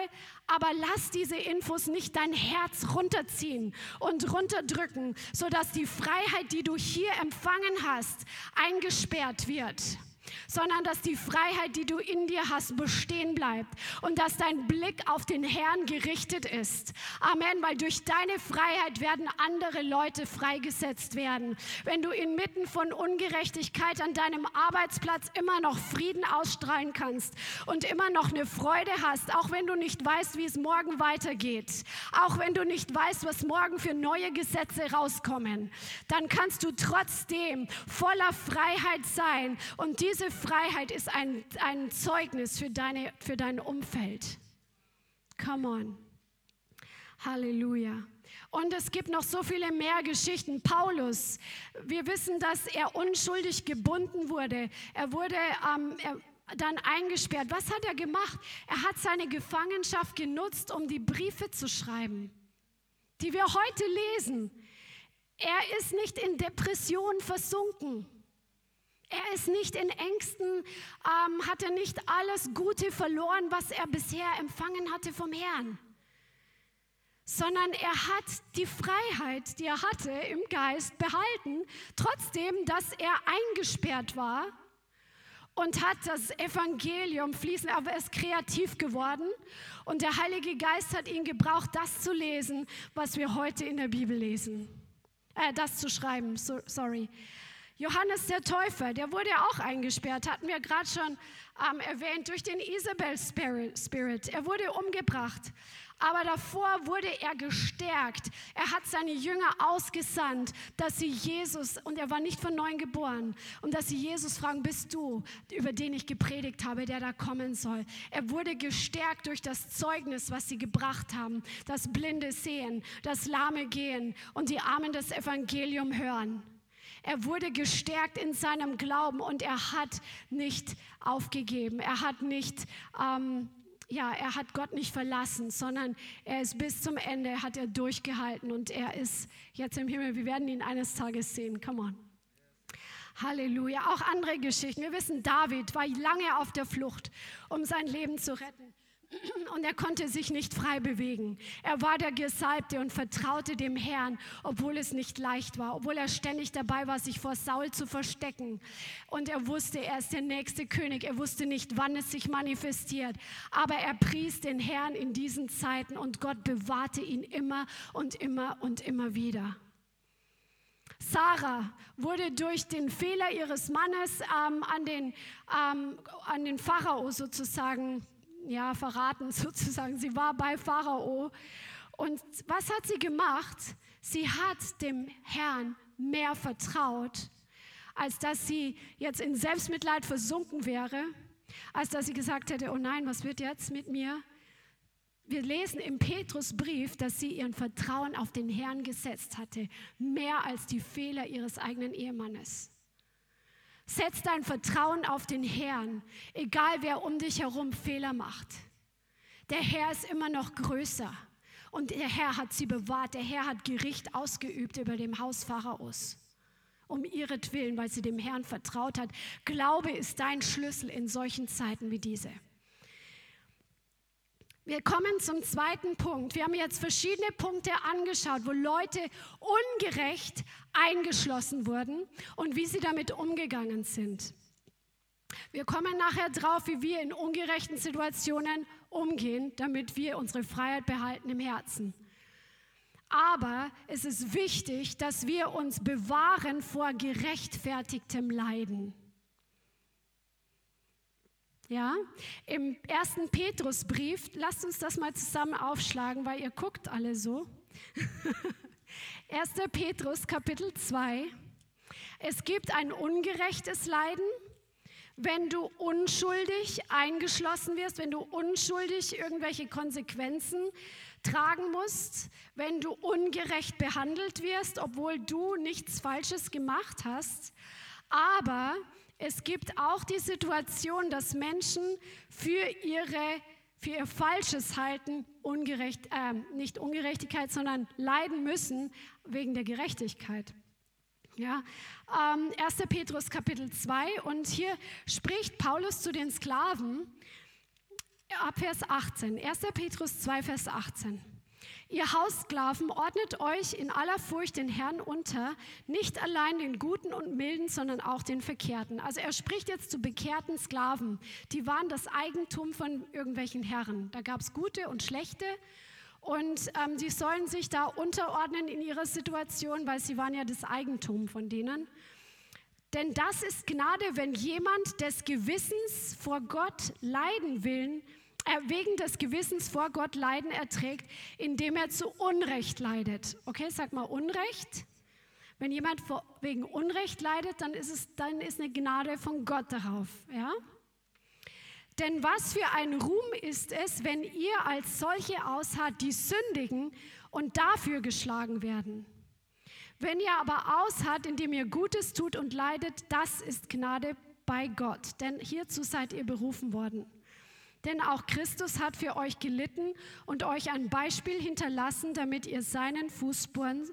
Aber lass diese Infos nicht dein Herz runterziehen und runterdrücken, sodass die Freiheit, die du hier empfangen hast, eingesperrt wird sondern dass die Freiheit, die du in dir hast, bestehen bleibt und dass dein Blick auf den Herrn gerichtet ist. Amen, weil durch deine Freiheit werden andere Leute freigesetzt werden. Wenn du inmitten von Ungerechtigkeit an deinem Arbeitsplatz immer noch Frieden ausstrahlen kannst und immer noch eine Freude hast, auch wenn du nicht weißt, wie es morgen weitergeht, auch wenn du nicht weißt, was morgen für neue Gesetze rauskommen, dann kannst du trotzdem voller Freiheit sein und diese diese Freiheit ist ein, ein Zeugnis für, deine, für dein Umfeld. Come on. Halleluja. Und es gibt noch so viele mehr Geschichten. Paulus, wir wissen, dass er unschuldig gebunden wurde. Er wurde ähm, er, dann eingesperrt. Was hat er gemacht? Er hat seine Gefangenschaft genutzt, um die Briefe zu schreiben, die wir heute lesen. Er ist nicht in Depression versunken. Er ist nicht in Ängsten, ähm, hat er nicht alles Gute verloren, was er bisher empfangen hatte vom Herrn, sondern er hat die Freiheit, die er hatte im Geist behalten, trotzdem, dass er eingesperrt war und hat das Evangelium fließen, aber er ist kreativ geworden und der Heilige Geist hat ihn gebraucht, das zu lesen, was wir heute in der Bibel lesen. Äh, das zu schreiben, so, sorry. Johannes der Täufer, der wurde auch eingesperrt, hatten wir gerade schon ähm, erwähnt, durch den Isabel Spirit. Er wurde umgebracht. Aber davor wurde er gestärkt. Er hat seine Jünger ausgesandt, dass sie Jesus, und er war nicht von neuem geboren, und dass sie Jesus fragen, bist du, über den ich gepredigt habe, der da kommen soll. Er wurde gestärkt durch das Zeugnis, was sie gebracht haben, das Blinde sehen, das Lahme gehen und die Armen das Evangelium hören. Er wurde gestärkt in seinem Glauben und er hat nicht aufgegeben. Er hat nicht ähm, ja, er hat Gott nicht verlassen, sondern er ist bis zum Ende, hat er durchgehalten und er ist jetzt im Himmel. Wir werden ihn eines Tages sehen. Come on. Halleluja. Auch andere Geschichten. Wir wissen, David war lange auf der Flucht, um sein Leben zu retten. Und er konnte sich nicht frei bewegen. Er war der Gesalbte und vertraute dem Herrn, obwohl es nicht leicht war, obwohl er ständig dabei war, sich vor Saul zu verstecken. Und er wusste, er ist der nächste König. Er wusste nicht, wann es sich manifestiert. Aber er pries den Herrn in diesen Zeiten und Gott bewahrte ihn immer und immer und immer wieder. Sarah wurde durch den Fehler ihres Mannes ähm, an, den, ähm, an den Pharao sozusagen ja, verraten [LAUGHS] sozusagen. Sie war bei Pharao. Und was hat sie gemacht? Sie hat dem Herrn mehr vertraut, als dass sie jetzt in Selbstmitleid versunken wäre, als dass sie gesagt hätte, oh nein, was wird jetzt mit mir? Wir lesen im Petrusbrief, dass sie ihren Vertrauen auf den Herrn gesetzt hatte, mehr als die Fehler ihres eigenen Ehemannes. Setz dein Vertrauen auf den Herrn, egal wer um dich herum Fehler macht. Der Herr ist immer noch größer und der Herr hat sie bewahrt. Der Herr hat Gericht ausgeübt über dem Haus Pharaos. Um ihretwillen, weil sie dem Herrn vertraut hat. Glaube ist dein Schlüssel in solchen Zeiten wie diese. Wir kommen zum zweiten Punkt. Wir haben jetzt verschiedene Punkte angeschaut, wo Leute ungerecht eingeschlossen wurden und wie sie damit umgegangen sind. Wir kommen nachher drauf, wie wir in ungerechten Situationen umgehen, damit wir unsere Freiheit behalten im Herzen. Aber es ist wichtig, dass wir uns bewahren vor gerechtfertigtem Leiden. Ja, im ersten Petrusbrief, lasst uns das mal zusammen aufschlagen, weil ihr guckt alle so. [LAUGHS] 1. Petrus Kapitel 2. Es gibt ein ungerechtes Leiden, wenn du unschuldig eingeschlossen wirst, wenn du unschuldig irgendwelche Konsequenzen tragen musst, wenn du ungerecht behandelt wirst, obwohl du nichts Falsches gemacht hast. Aber es gibt auch die Situation, dass Menschen für, ihre, für ihr falsches Halten ungerecht, äh, nicht Ungerechtigkeit, sondern leiden müssen wegen der Gerechtigkeit. Ja, ähm, 1. Petrus Kapitel 2 und hier spricht Paulus zu den Sklaven ab Vers 18. 1. Petrus 2, Vers 18. Ihr Haussklaven, ordnet euch in aller Furcht den Herrn unter, nicht allein den Guten und Milden, sondern auch den Verkehrten. Also er spricht jetzt zu bekehrten Sklaven. Die waren das Eigentum von irgendwelchen Herren. Da gab es gute und schlechte. Und ähm, sie sollen sich da unterordnen in ihrer Situation, weil sie waren ja das Eigentum von denen. Denn das ist Gnade, wenn jemand des Gewissens vor Gott leiden will, wegen des Gewissens vor Gott Leiden erträgt, indem er zu Unrecht leidet. Okay, sag mal Unrecht. Wenn jemand wegen Unrecht leidet, dann ist es dann ist eine Gnade von Gott darauf, ja? Denn was für ein Ruhm ist es, wenn ihr als solche ausharrt, die sündigen und dafür geschlagen werden. Wenn ihr aber ausharrt, indem ihr Gutes tut und leidet, das ist Gnade bei Gott, denn hierzu seid ihr berufen worden. Denn auch Christus hat für euch gelitten und euch ein Beispiel hinterlassen, damit ihr seinen Fußspuren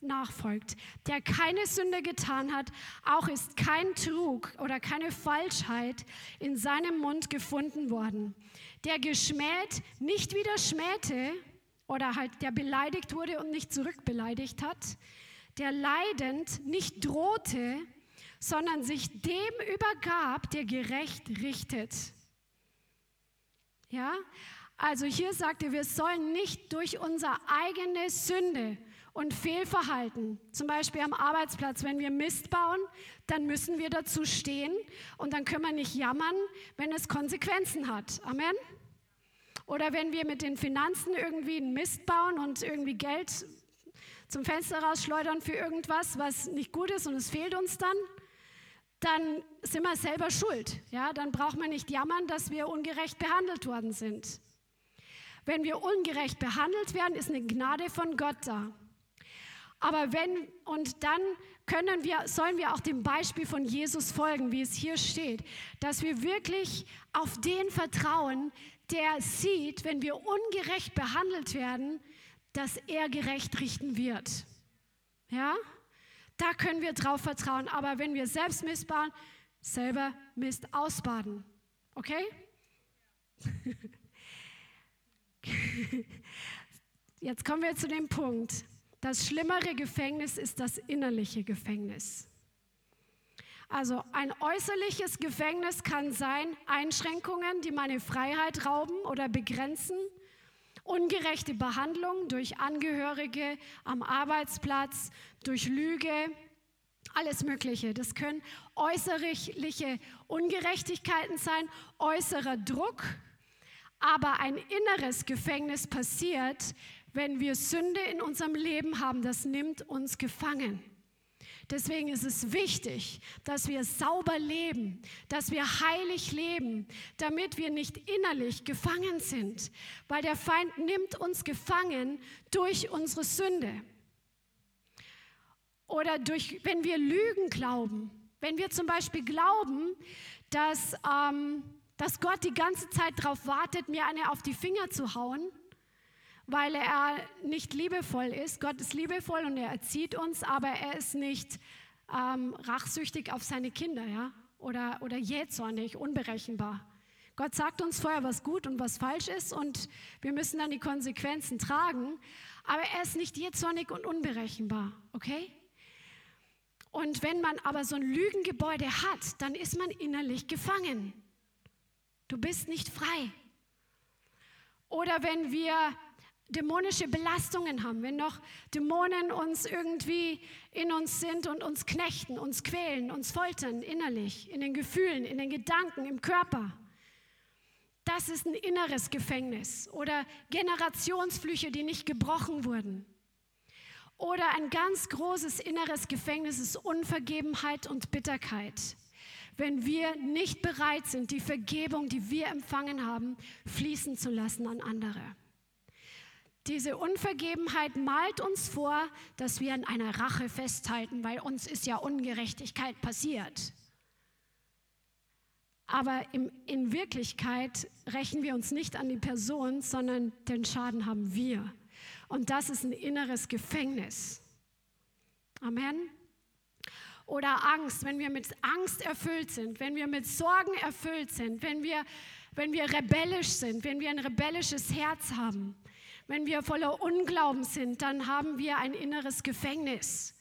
nachfolgt. Der keine Sünde getan hat, auch ist kein Trug oder keine Falschheit in seinem Mund gefunden worden. Der geschmäht nicht wieder schmähte oder halt der beleidigt wurde und nicht zurückbeleidigt hat. Der leidend nicht drohte, sondern sich dem übergab, der gerecht richtet. Ja, also hier sagt er, wir sollen nicht durch unsere eigene Sünde und Fehlverhalten, zum Beispiel am Arbeitsplatz, wenn wir Mist bauen, dann müssen wir dazu stehen und dann können wir nicht jammern, wenn es Konsequenzen hat. Amen. Oder wenn wir mit den Finanzen irgendwie einen Mist bauen und irgendwie Geld zum Fenster rausschleudern für irgendwas, was nicht gut ist und es fehlt uns dann, dann sind wir selber schuld. Ja, dann braucht man nicht jammern, dass wir ungerecht behandelt worden sind. Wenn wir ungerecht behandelt werden, ist eine Gnade von Gott da. Aber wenn, und dann können wir, sollen wir auch dem Beispiel von Jesus folgen, wie es hier steht, dass wir wirklich auf den vertrauen, der sieht, wenn wir ungerecht behandelt werden, dass er gerecht richten wird. Ja? Da können wir drauf vertrauen. Aber wenn wir selbst Mist bauen, selber Mist ausbaden. Okay? [LAUGHS] Jetzt kommen wir zu dem Punkt. Das schlimmere Gefängnis ist das innerliche Gefängnis. Also ein äußerliches Gefängnis kann sein Einschränkungen, die meine Freiheit rauben oder begrenzen, ungerechte Behandlung durch Angehörige am Arbeitsplatz, durch Lüge, alles Mögliche. Das können äußerliche Ungerechtigkeiten sein, äußerer Druck, aber ein inneres Gefängnis passiert, wenn wir Sünde in unserem Leben haben, das nimmt uns gefangen. Deswegen ist es wichtig, dass wir sauber leben, dass wir heilig leben, damit wir nicht innerlich gefangen sind, weil der Feind nimmt uns gefangen durch unsere Sünde. Oder durch, wenn wir Lügen glauben, wenn wir zum Beispiel glauben, dass, ähm, dass Gott die ganze Zeit darauf wartet, mir eine auf die Finger zu hauen, weil er nicht liebevoll ist. Gott ist liebevoll und er erzieht uns, aber er ist nicht ähm, rachsüchtig auf seine Kinder, ja? Oder, oder jähzornig, unberechenbar. Gott sagt uns vorher, was gut und was falsch ist und wir müssen dann die Konsequenzen tragen. Aber er ist nicht jähzornig und unberechenbar, okay? Und wenn man aber so ein Lügengebäude hat, dann ist man innerlich gefangen. Du bist nicht frei. Oder wenn wir dämonische Belastungen haben, wenn noch Dämonen uns irgendwie in uns sind und uns knechten, uns quälen, uns foltern innerlich, in den Gefühlen, in den Gedanken, im Körper. Das ist ein inneres Gefängnis oder Generationsflüche, die nicht gebrochen wurden. Oder ein ganz großes inneres Gefängnis ist Unvergebenheit und Bitterkeit. Wenn wir nicht bereit sind, die Vergebung, die wir empfangen haben, fließen zu lassen an andere. Diese Unvergebenheit malt uns vor, dass wir an einer Rache festhalten, weil uns ist ja Ungerechtigkeit passiert. Aber im, in Wirklichkeit rächen wir uns nicht an die Person, sondern den Schaden haben wir. Und das ist ein inneres Gefängnis. Amen. Oder Angst, wenn wir mit Angst erfüllt sind, wenn wir mit Sorgen erfüllt sind, wenn wir, wenn wir rebellisch sind, wenn wir ein rebellisches Herz haben, wenn wir voller Unglauben sind, dann haben wir ein inneres Gefängnis.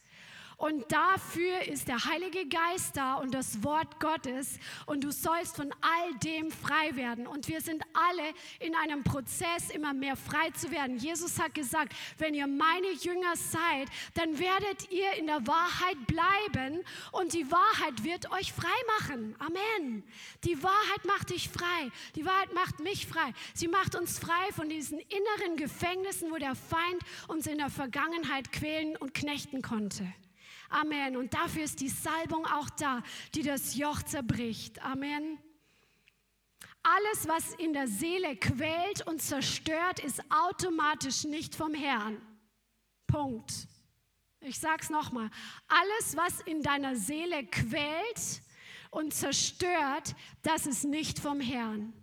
Und dafür ist der Heilige Geist da und das Wort Gottes. Und du sollst von all dem frei werden. Und wir sind alle in einem Prozess, immer mehr frei zu werden. Jesus hat gesagt, wenn ihr meine Jünger seid, dann werdet ihr in der Wahrheit bleiben und die Wahrheit wird euch frei machen. Amen. Die Wahrheit macht dich frei. Die Wahrheit macht mich frei. Sie macht uns frei von diesen inneren Gefängnissen, wo der Feind uns in der Vergangenheit quälen und knechten konnte. Amen. Und dafür ist die Salbung auch da, die das Joch zerbricht. Amen. Alles, was in der Seele quält und zerstört, ist automatisch nicht vom Herrn. Punkt. Ich sage es nochmal. Alles, was in deiner Seele quält und zerstört, das ist nicht vom Herrn.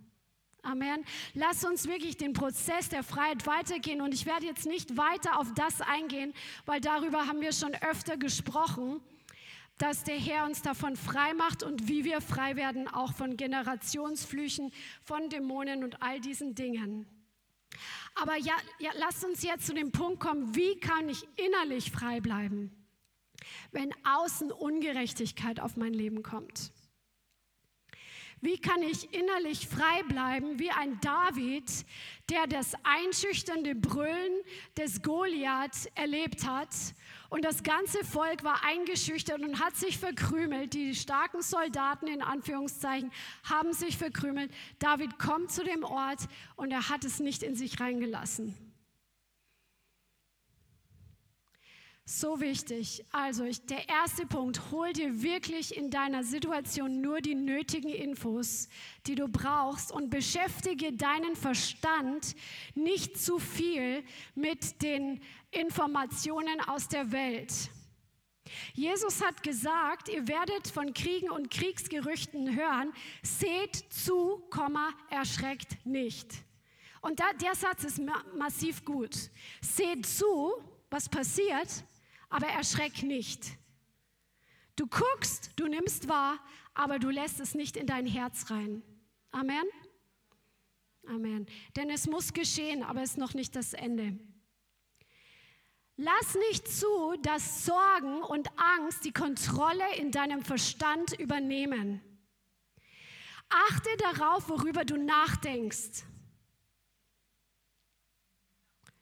Amen. Lass uns wirklich den Prozess der Freiheit weitergehen. Und ich werde jetzt nicht weiter auf das eingehen, weil darüber haben wir schon öfter gesprochen, dass der Herr uns davon frei macht und wie wir frei werden, auch von Generationsflüchen, von Dämonen und all diesen Dingen. Aber ja, ja, lass uns jetzt zu dem Punkt kommen, wie kann ich innerlich frei bleiben? wenn außen Ungerechtigkeit auf mein Leben kommt? Wie kann ich innerlich frei bleiben wie ein David, der das einschüchternde Brüllen des Goliath erlebt hat und das ganze Volk war eingeschüchtert und hat sich verkrümelt. Die starken Soldaten in Anführungszeichen haben sich verkrümelt. David kommt zu dem Ort und er hat es nicht in sich reingelassen. So wichtig. Also ich, der erste Punkt, hol dir wirklich in deiner Situation nur die nötigen Infos, die du brauchst und beschäftige deinen Verstand nicht zu viel mit den Informationen aus der Welt. Jesus hat gesagt, ihr werdet von Kriegen und Kriegsgerüchten hören, seht zu, erschreckt nicht. Und da, der Satz ist massiv gut. Seht zu, was passiert, aber erschreck nicht. Du guckst, du nimmst wahr, aber du lässt es nicht in dein Herz rein. Amen. Amen. Denn es muss geschehen, aber es ist noch nicht das Ende. Lass nicht zu, dass Sorgen und Angst die Kontrolle in deinem Verstand übernehmen. Achte darauf, worüber du nachdenkst.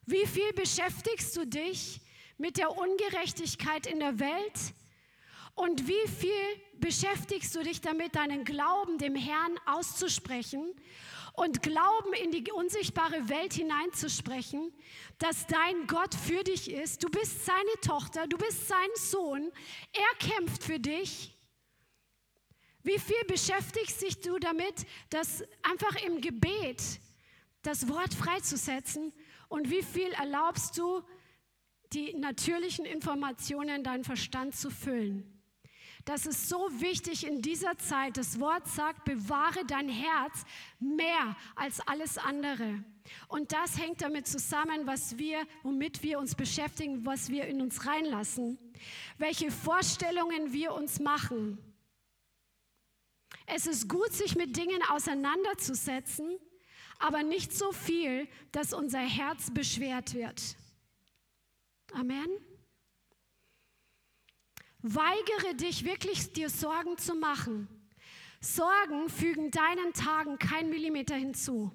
Wie viel beschäftigst du dich mit der Ungerechtigkeit in der Welt? Und wie viel beschäftigst du dich damit, deinen Glauben dem Herrn auszusprechen und Glauben in die unsichtbare Welt hineinzusprechen, dass dein Gott für dich ist? Du bist seine Tochter, du bist sein Sohn, er kämpft für dich. Wie viel beschäftigst dich du damit, das einfach im Gebet das Wort freizusetzen? Und wie viel erlaubst du, die natürlichen Informationen deinen Verstand zu füllen. Das ist so wichtig in dieser Zeit. Das Wort sagt, bewahre dein Herz mehr als alles andere. Und das hängt damit zusammen, was wir, womit wir uns beschäftigen, was wir in uns reinlassen, welche Vorstellungen wir uns machen. Es ist gut, sich mit Dingen auseinanderzusetzen, aber nicht so viel, dass unser Herz beschwert wird. Amen. Weigere dich wirklich, dir Sorgen zu machen. Sorgen fügen deinen Tagen kein Millimeter hinzu.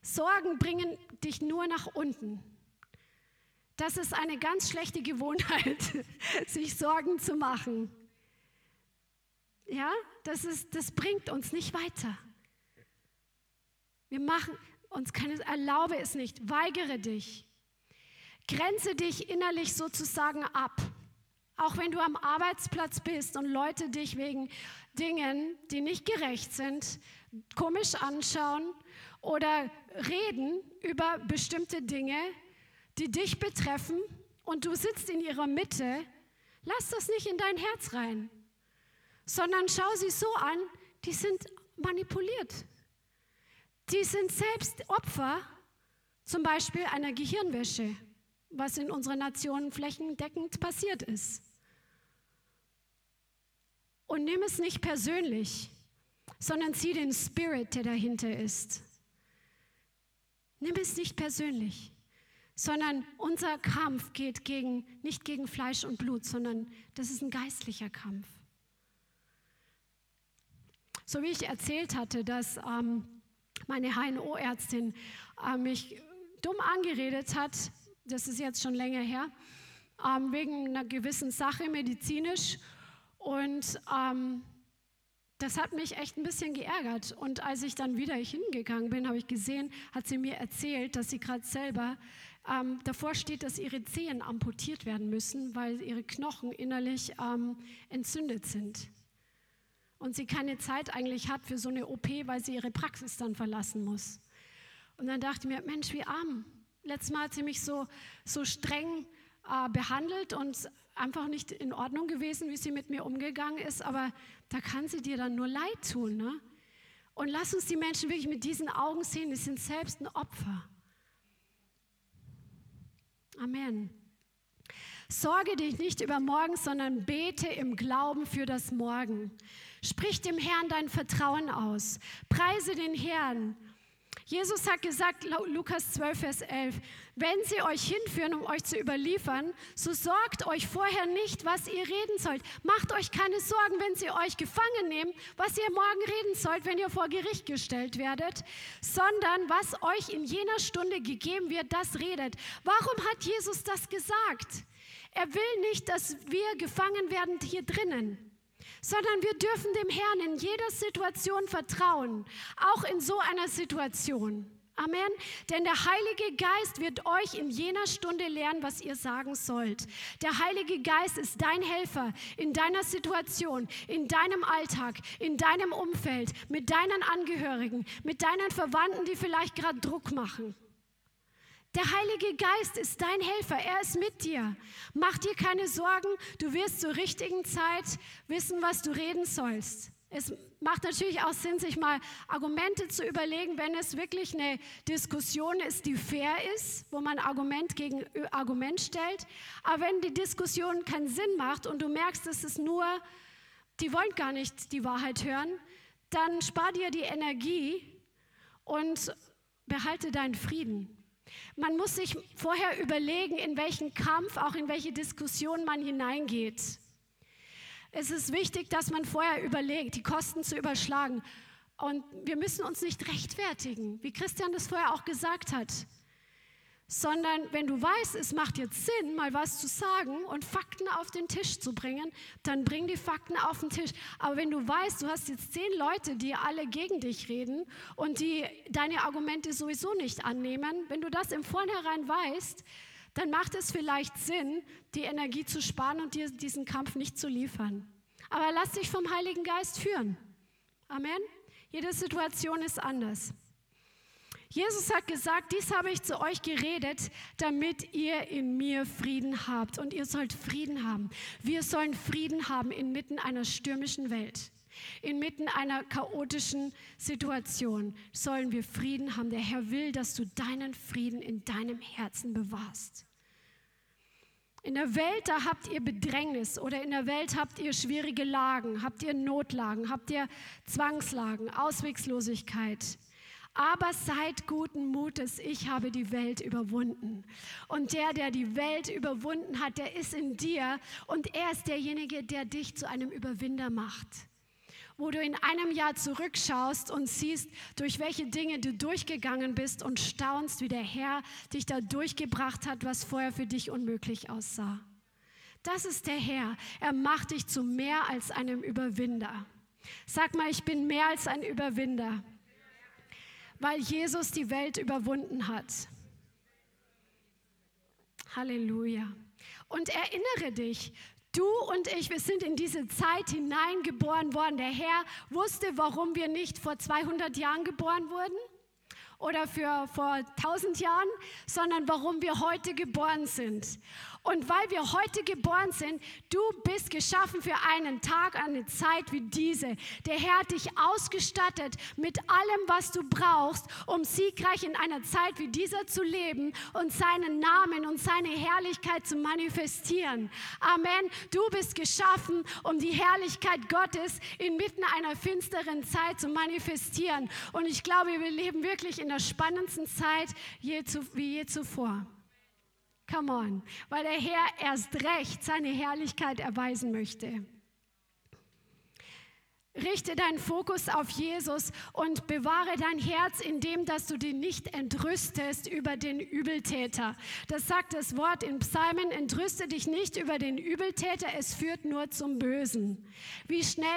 Sorgen bringen dich nur nach unten. Das ist eine ganz schlechte Gewohnheit, [LAUGHS] sich Sorgen zu machen. Ja, das, ist, das bringt uns nicht weiter. Wir machen uns keine, erlaube es nicht, weigere dich. Grenze dich innerlich sozusagen ab. Auch wenn du am Arbeitsplatz bist und Leute dich wegen Dingen, die nicht gerecht sind, komisch anschauen oder reden über bestimmte Dinge, die dich betreffen und du sitzt in ihrer Mitte, lass das nicht in dein Herz rein, sondern schau sie so an, die sind manipuliert. Die sind selbst Opfer, zum Beispiel einer Gehirnwäsche was in unserer Nation flächendeckend passiert ist. Und nimm es nicht persönlich, sondern sieh den Spirit, der dahinter ist. Nimm es nicht persönlich, sondern unser Kampf geht gegen, nicht gegen Fleisch und Blut, sondern das ist ein geistlicher Kampf. So wie ich erzählt hatte, dass ähm, meine HNO-Ärztin äh, mich dumm angeredet hat, das ist jetzt schon länger her, ähm, wegen einer gewissen Sache medizinisch. Und ähm, das hat mich echt ein bisschen geärgert. Und als ich dann wieder hingegangen bin, habe ich gesehen, hat sie mir erzählt, dass sie gerade selber ähm, davor steht, dass ihre Zehen amputiert werden müssen, weil ihre Knochen innerlich ähm, entzündet sind. Und sie keine Zeit eigentlich hat für so eine OP, weil sie ihre Praxis dann verlassen muss. Und dann dachte ich mir, Mensch, wie arm. Letztes Mal hat sie mich so, so streng äh, behandelt und einfach nicht in Ordnung gewesen, wie sie mit mir umgegangen ist, aber da kann sie dir dann nur leid tun. Ne? Und lass uns die Menschen wirklich mit diesen Augen sehen, die sind selbst ein Opfer. Amen. Sorge dich nicht über morgen, sondern bete im Glauben für das Morgen. Sprich dem Herrn dein Vertrauen aus. Preise den Herrn Jesus hat gesagt, Lukas 12, Vers 11, wenn sie euch hinführen, um euch zu überliefern, so sorgt euch vorher nicht, was ihr reden sollt. Macht euch keine Sorgen, wenn sie euch gefangen nehmen, was ihr morgen reden sollt, wenn ihr vor Gericht gestellt werdet, sondern was euch in jener Stunde gegeben wird, das redet. Warum hat Jesus das gesagt? Er will nicht, dass wir gefangen werden hier drinnen sondern wir dürfen dem Herrn in jeder Situation vertrauen, auch in so einer Situation. Amen. Denn der Heilige Geist wird euch in jener Stunde lernen, was ihr sagen sollt. Der Heilige Geist ist dein Helfer in deiner Situation, in deinem Alltag, in deinem Umfeld, mit deinen Angehörigen, mit deinen Verwandten, die vielleicht gerade Druck machen. Der Heilige Geist ist dein Helfer, er ist mit dir. Mach dir keine Sorgen, du wirst zur richtigen Zeit wissen, was du reden sollst. Es macht natürlich auch Sinn, sich mal Argumente zu überlegen, wenn es wirklich eine Diskussion ist, die fair ist, wo man Argument gegen Argument stellt. Aber wenn die Diskussion keinen Sinn macht und du merkst, es ist nur, die wollen gar nicht die Wahrheit hören, dann spar dir die Energie und behalte deinen Frieden. Man muss sich vorher überlegen, in welchen Kampf, auch in welche Diskussion man hineingeht. Es ist wichtig, dass man vorher überlegt, die Kosten zu überschlagen. Und wir müssen uns nicht rechtfertigen, wie Christian das vorher auch gesagt hat sondern wenn du weißt, es macht jetzt Sinn, mal was zu sagen und Fakten auf den Tisch zu bringen, dann bring die Fakten auf den Tisch. Aber wenn du weißt, du hast jetzt zehn Leute, die alle gegen dich reden und die deine Argumente sowieso nicht annehmen, wenn du das im Vornherein weißt, dann macht es vielleicht Sinn, die Energie zu sparen und dir diesen Kampf nicht zu liefern. Aber lass dich vom Heiligen Geist führen. Amen. Jede Situation ist anders. Jesus hat gesagt, dies habe ich zu euch geredet, damit ihr in mir Frieden habt. Und ihr sollt Frieden haben. Wir sollen Frieden haben inmitten einer stürmischen Welt. Inmitten einer chaotischen Situation sollen wir Frieden haben. Der Herr will, dass du deinen Frieden in deinem Herzen bewahrst. In der Welt, da habt ihr Bedrängnis oder in der Welt habt ihr schwierige Lagen, habt ihr Notlagen, habt ihr Zwangslagen, Auswegslosigkeit. Aber seid guten Mutes, ich habe die Welt überwunden. Und der, der die Welt überwunden hat, der ist in dir und er ist derjenige, der dich zu einem Überwinder macht. Wo du in einem Jahr zurückschaust und siehst, durch welche Dinge du durchgegangen bist und staunst, wie der Herr dich da durchgebracht hat, was vorher für dich unmöglich aussah. Das ist der Herr. Er macht dich zu mehr als einem Überwinder. Sag mal, ich bin mehr als ein Überwinder weil Jesus die Welt überwunden hat. Halleluja. Und erinnere dich, du und ich, wir sind in diese Zeit hineingeboren worden. Der Herr wusste, warum wir nicht vor 200 Jahren geboren wurden oder für vor 1000 Jahren, sondern warum wir heute geboren sind. Und weil wir heute geboren sind, du bist geschaffen für einen Tag, eine Zeit wie diese. Der Herr hat dich ausgestattet mit allem, was du brauchst, um siegreich in einer Zeit wie dieser zu leben und seinen Namen und seine Herrlichkeit zu manifestieren. Amen. Du bist geschaffen, um die Herrlichkeit Gottes inmitten einer finsteren Zeit zu manifestieren. Und ich glaube, wir leben wirklich in der spannendsten Zeit je zu, wie je zuvor. Come on, weil der Herr erst recht seine Herrlichkeit erweisen möchte. Richte deinen Fokus auf Jesus und bewahre dein Herz, indem dass du dich nicht entrüstest über den Übeltäter. Das sagt das Wort in Psalmen, entrüste dich nicht über den Übeltäter, es führt nur zum Bösen. Wie schnell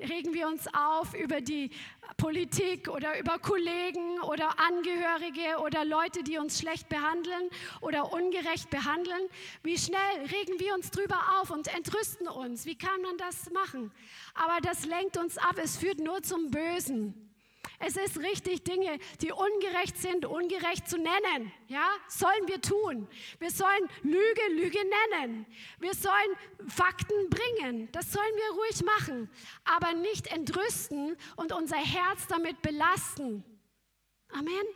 regen wir uns auf über die Politik oder über Kollegen oder Angehörige oder Leute, die uns schlecht behandeln oder ungerecht behandeln. Wie schnell regen wir uns drüber auf und entrüsten uns. Wie kann man das machen? Aber das lenkt uns ab. Es führt nur zum Bösen. Es ist richtig, Dinge, die ungerecht sind, ungerecht zu nennen. Ja, sollen wir tun. Wir sollen Lüge, Lüge nennen. Wir sollen Fakten bringen. Das sollen wir ruhig machen. Aber nicht entrüsten und unser Herz damit belasten. Amen.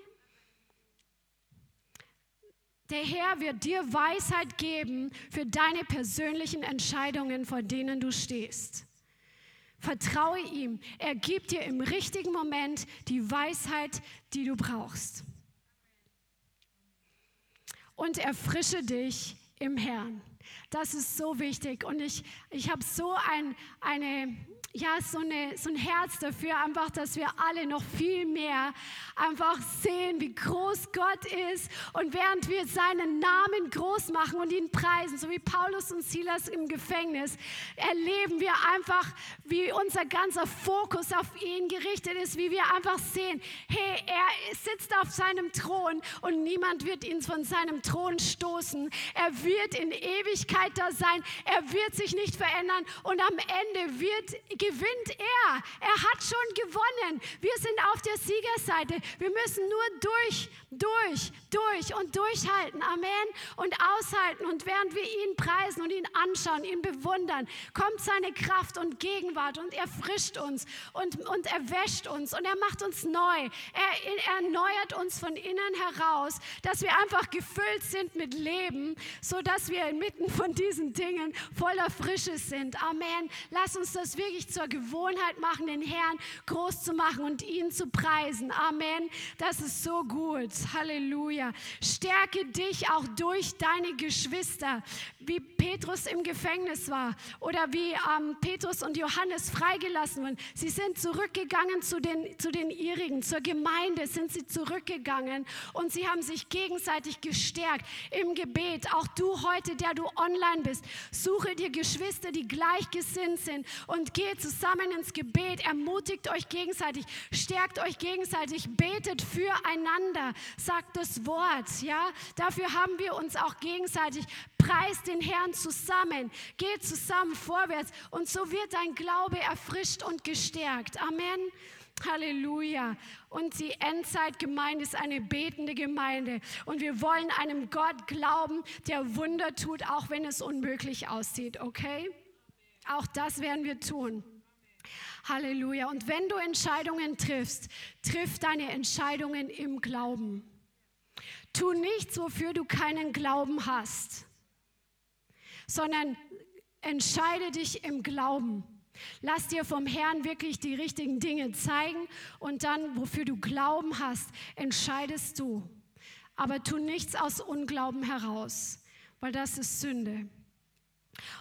Der Herr wird dir Weisheit geben für deine persönlichen Entscheidungen, vor denen du stehst Vertraue ihm. Er gibt dir im richtigen Moment die Weisheit, die du brauchst. Und erfrische dich im Herrn. Das ist so wichtig. Und ich, ich habe so ein, eine, ja, so, eine, so ein Herz dafür, einfach, dass wir alle noch viel mehr einfach sehen, wie groß Gott ist. Und während wir seinen Namen groß machen und ihn preisen, so wie Paulus und Silas im Gefängnis, erleben wir einfach, wie unser ganzer Fokus auf ihn gerichtet ist, wie wir einfach sehen, hey, er sitzt auf seinem Thron und niemand wird ihn von seinem Thron stoßen. Er wird in Ewigkeit da sein. Er wird sich nicht verändern und am Ende wird gewinnt er. Er hat schon gewonnen. Wir sind auf der Siegerseite. Wir müssen nur durch, durch, durch und durchhalten. Amen. Und aushalten. Und während wir ihn preisen und ihn anschauen, ihn bewundern, kommt seine Kraft und Gegenwart und er frischt uns und, und er wäscht uns und er macht uns neu. Er, er erneuert uns von innen heraus, dass wir einfach gefüllt sind mit Leben, sodass wir inmitten von diesen Dingen voller Frische sind. Amen. Lass uns das wirklich zur Gewohnheit machen, den Herrn groß zu machen und ihn zu preisen. Amen. Das ist so gut. Halleluja. Stärke dich auch durch deine Geschwister, wie Petrus im Gefängnis war oder wie ähm, Petrus und Johannes freigelassen wurden. Sie sind zurückgegangen zu den, zu den ihrigen, zur Gemeinde sind sie zurückgegangen und sie haben sich gegenseitig gestärkt im Gebet. Auch du heute, der du online bist, suche dir Geschwister, die gleichgesinnt sind und geh zusammen ins Gebet, ermutigt euch gegenseitig, stärkt euch gegenseitig, betet füreinander, sagt das Wort, ja? Dafür haben wir uns auch gegenseitig preist den Herrn zusammen, geht zusammen vorwärts und so wird dein Glaube erfrischt und gestärkt. Amen. Halleluja. Und die Endzeitgemeinde ist eine betende Gemeinde. Und wir wollen einem Gott glauben, der Wunder tut, auch wenn es unmöglich aussieht. Okay? Auch das werden wir tun. Halleluja. Und wenn du Entscheidungen triffst, triff deine Entscheidungen im Glauben. Tu nichts, wofür du keinen Glauben hast, sondern entscheide dich im Glauben. Lass dir vom Herrn wirklich die richtigen Dinge zeigen und dann, wofür du Glauben hast, entscheidest du. Aber tu nichts aus Unglauben heraus, weil das ist Sünde.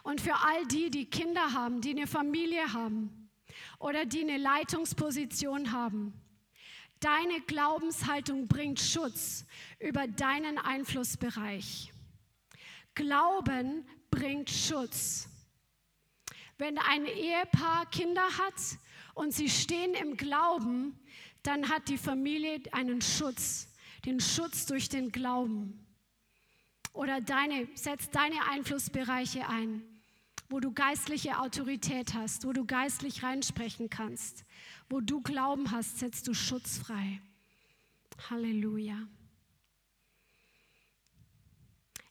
Und für all die, die Kinder haben, die eine Familie haben oder die eine Leitungsposition haben, deine Glaubenshaltung bringt Schutz über deinen Einflussbereich. Glauben bringt Schutz. Wenn ein Ehepaar Kinder hat und sie stehen im Glauben, dann hat die Familie einen Schutz, den Schutz durch den Glauben. Oder deine, setz deine Einflussbereiche ein, wo du geistliche Autorität hast, wo du geistlich reinsprechen kannst, wo du Glauben hast, setzt du Schutz frei. Halleluja.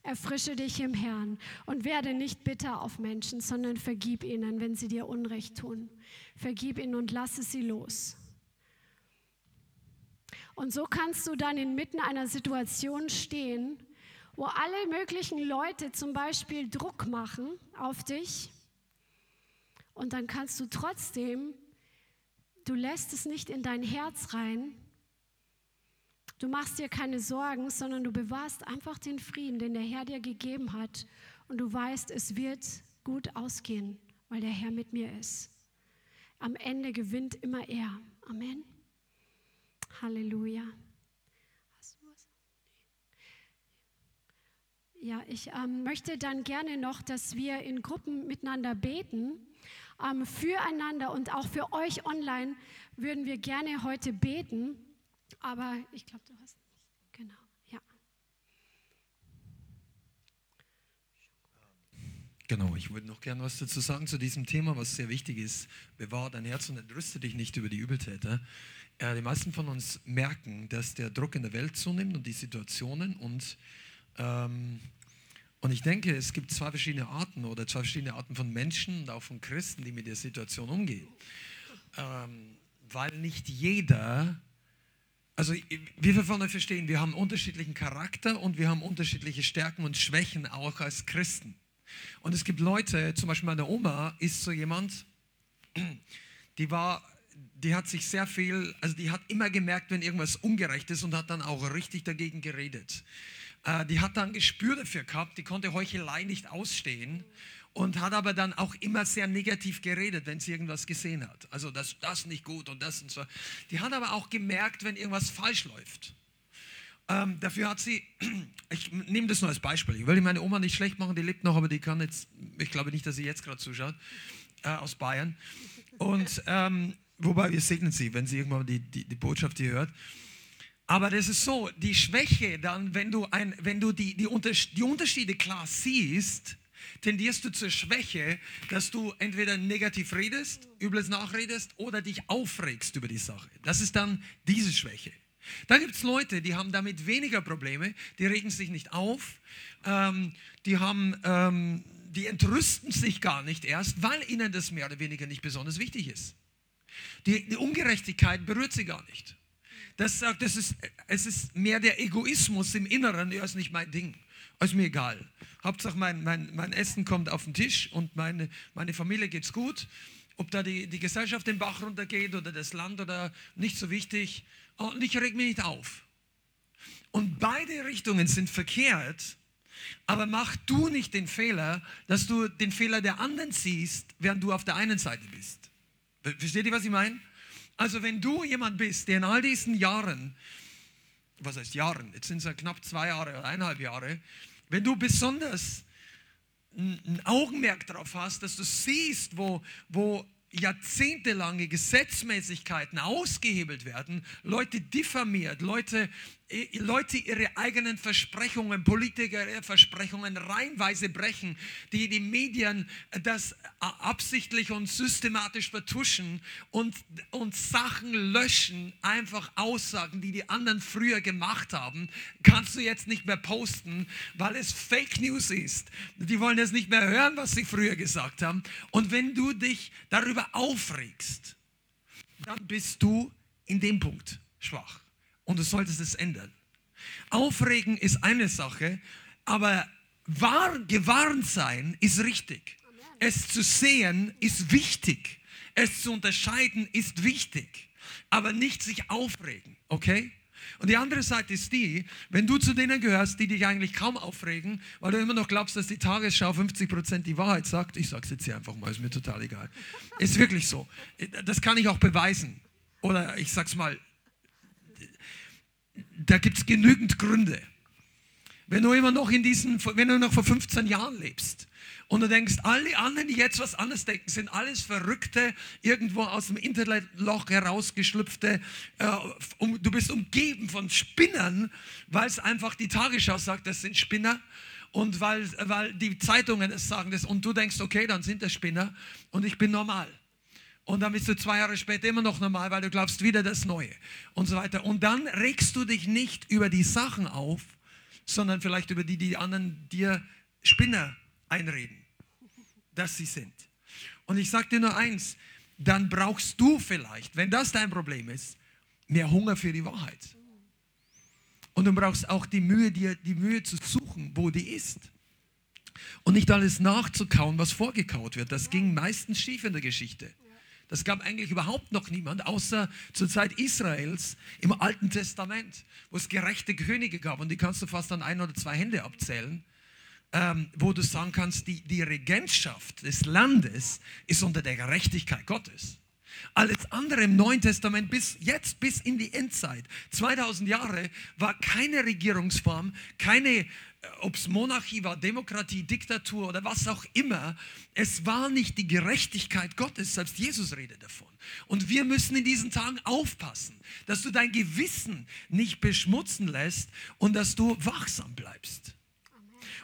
Erfrische dich im Herrn und werde nicht bitter auf Menschen, sondern vergib ihnen, wenn sie dir Unrecht tun. Vergib ihnen und lasse sie los. Und so kannst du dann inmitten einer Situation stehen, wo alle möglichen Leute zum Beispiel Druck machen auf dich. Und dann kannst du trotzdem, du lässt es nicht in dein Herz rein, Du machst dir keine Sorgen, sondern du bewahrst einfach den Frieden, den der Herr dir gegeben hat. Und du weißt, es wird gut ausgehen, weil der Herr mit mir ist. Am Ende gewinnt immer er. Amen. Halleluja. Ja, ich ähm, möchte dann gerne noch, dass wir in Gruppen miteinander beten. Ähm, füreinander und auch für euch online würden wir gerne heute beten. Aber ich glaube, du hast. Genau, ja. Genau, ich würde noch gerne was dazu sagen zu diesem Thema, was sehr wichtig ist. Bewahre dein Herz und entrüste dich nicht über die Übeltäter. Äh, die meisten von uns merken, dass der Druck in der Welt zunimmt und die Situationen und ähm, und ich denke, es gibt zwei verschiedene Arten oder zwei verschiedene Arten von Menschen und auch von Christen, die mit der Situation umgehen. Ähm, weil nicht jeder also wir wollen verstehen, wir haben unterschiedlichen Charakter und wir haben unterschiedliche Stärken und Schwächen auch als Christen. Und es gibt Leute, zum Beispiel meine Oma ist so jemand, [CLEARS THROAT] die war, die hat sich sehr viel, also die hat immer gemerkt, wenn irgendwas ungerecht ist und hat dann auch richtig dagegen geredet. Äh, die hat dann Gespür dafür gehabt, die konnte Heuchelei nicht ausstehen und hat aber dann auch immer sehr negativ geredet, wenn sie irgendwas gesehen hat. Also das, das nicht gut und das und so. Die hat aber auch gemerkt, wenn irgendwas falsch läuft. Ähm, dafür hat sie, [CLEARS THROAT] ich nehme das nur als Beispiel, ich will meine Oma nicht schlecht machen, die lebt noch, aber die kann jetzt, ich glaube nicht, dass sie jetzt gerade zuschaut, äh, aus Bayern. Und ähm, wobei wir segnen sie, wenn sie irgendwann die, die, die Botschaft hier hört. Aber das ist so, die Schwäche dann, wenn du, ein, wenn du die, die, die Unterschiede klar siehst, tendierst du zur Schwäche, dass du entweder negativ redest, übles nachredest oder dich aufregst über die Sache. Das ist dann diese Schwäche. Da gibt es Leute, die haben damit weniger Probleme, die regen sich nicht auf, ähm, die, haben, ähm, die entrüsten sich gar nicht erst, weil ihnen das mehr oder weniger nicht besonders wichtig ist. Die, die Ungerechtigkeit berührt sie gar nicht. Das sagt, das ist, es ist mehr der Egoismus im Inneren, der ist nicht mein Ding. Ist mir egal. Hauptsache mein, mein, mein Essen kommt auf den Tisch und meine, meine Familie geht's gut. Ob da die, die Gesellschaft den Bach runtergeht oder das Land oder nicht so wichtig. Und ich reg mich nicht auf. Und beide Richtungen sind verkehrt, aber mach du nicht den Fehler, dass du den Fehler der anderen siehst, während du auf der einen Seite bist. Versteht ihr, was ich meine? Also wenn du jemand bist, der in all diesen Jahren, was heißt Jahren, jetzt sind es ja knapp zwei Jahre oder eineinhalb Jahre, wenn du besonders ein Augenmerk darauf hast, dass du siehst, wo, wo jahrzehntelange Gesetzmäßigkeiten ausgehebelt werden, Leute diffamiert, Leute, Leute ihre eigenen Versprechungen, Politiker ihre Versprechungen reihenweise brechen, die die Medien das absichtlich und systematisch vertuschen und, und Sachen löschen, einfach Aussagen, die die anderen früher gemacht haben, kannst du jetzt nicht mehr posten, weil es Fake News ist. Die wollen jetzt nicht mehr hören, was sie früher gesagt haben. Und wenn du dich darüber aufregst, dann bist du in dem Punkt schwach und du solltest es ändern. Aufregen ist eine Sache, aber wahr, gewarnt sein ist richtig. Es zu sehen ist wichtig. Es zu unterscheiden ist wichtig. Aber nicht sich aufregen, okay? Und die andere Seite ist die, wenn du zu denen gehörst, die dich eigentlich kaum aufregen, weil du immer noch glaubst, dass die Tagesschau 50% die Wahrheit sagt, ich sage es jetzt hier einfach mal, ist mir total egal. Ist wirklich so. Das kann ich auch beweisen. Oder ich sag's mal, da gibt es genügend Gründe. Wenn du immer noch in diesen, wenn du noch vor 15 Jahren lebst und du denkst, alle anderen, die jetzt was anderes denken, sind alles Verrückte, irgendwo aus dem Internetloch herausgeschlüpfte. Äh, um, du bist umgeben von Spinnern, weil es einfach die Tagesschau sagt, das sind Spinner. Und weil, weil die Zeitungen es sagen das und du denkst, okay, dann sind das Spinner und ich bin normal. Und dann bist du zwei Jahre später immer noch normal, weil du glaubst wieder das Neue und so weiter. Und dann regst du dich nicht über die Sachen auf, sondern vielleicht über die, die anderen dir Spinner einreden, dass sie sind. Und ich sage dir nur eins, dann brauchst du vielleicht, wenn das dein Problem ist, mehr Hunger für die Wahrheit. Und du brauchst auch die Mühe, dir die Mühe zu suchen, wo die ist. Und nicht alles nachzukauen, was vorgekaut wird. Das ging meistens schief in der Geschichte. Das gab eigentlich überhaupt noch niemand, außer zur Zeit Israels im Alten Testament, wo es gerechte Könige gab. Und die kannst du fast an ein oder zwei Hände abzählen. Ähm, wo du sagen kannst, die, die Regentschaft des Landes ist unter der Gerechtigkeit Gottes. Alles andere im Neuen Testament bis jetzt, bis in die Endzeit, 2000 Jahre, war keine Regierungsform, keine ob es Monarchie war, Demokratie, Diktatur oder was auch immer, es war nicht die Gerechtigkeit Gottes, selbst Jesus redet davon. Und wir müssen in diesen Tagen aufpassen, dass du dein Gewissen nicht beschmutzen lässt und dass du wachsam bleibst.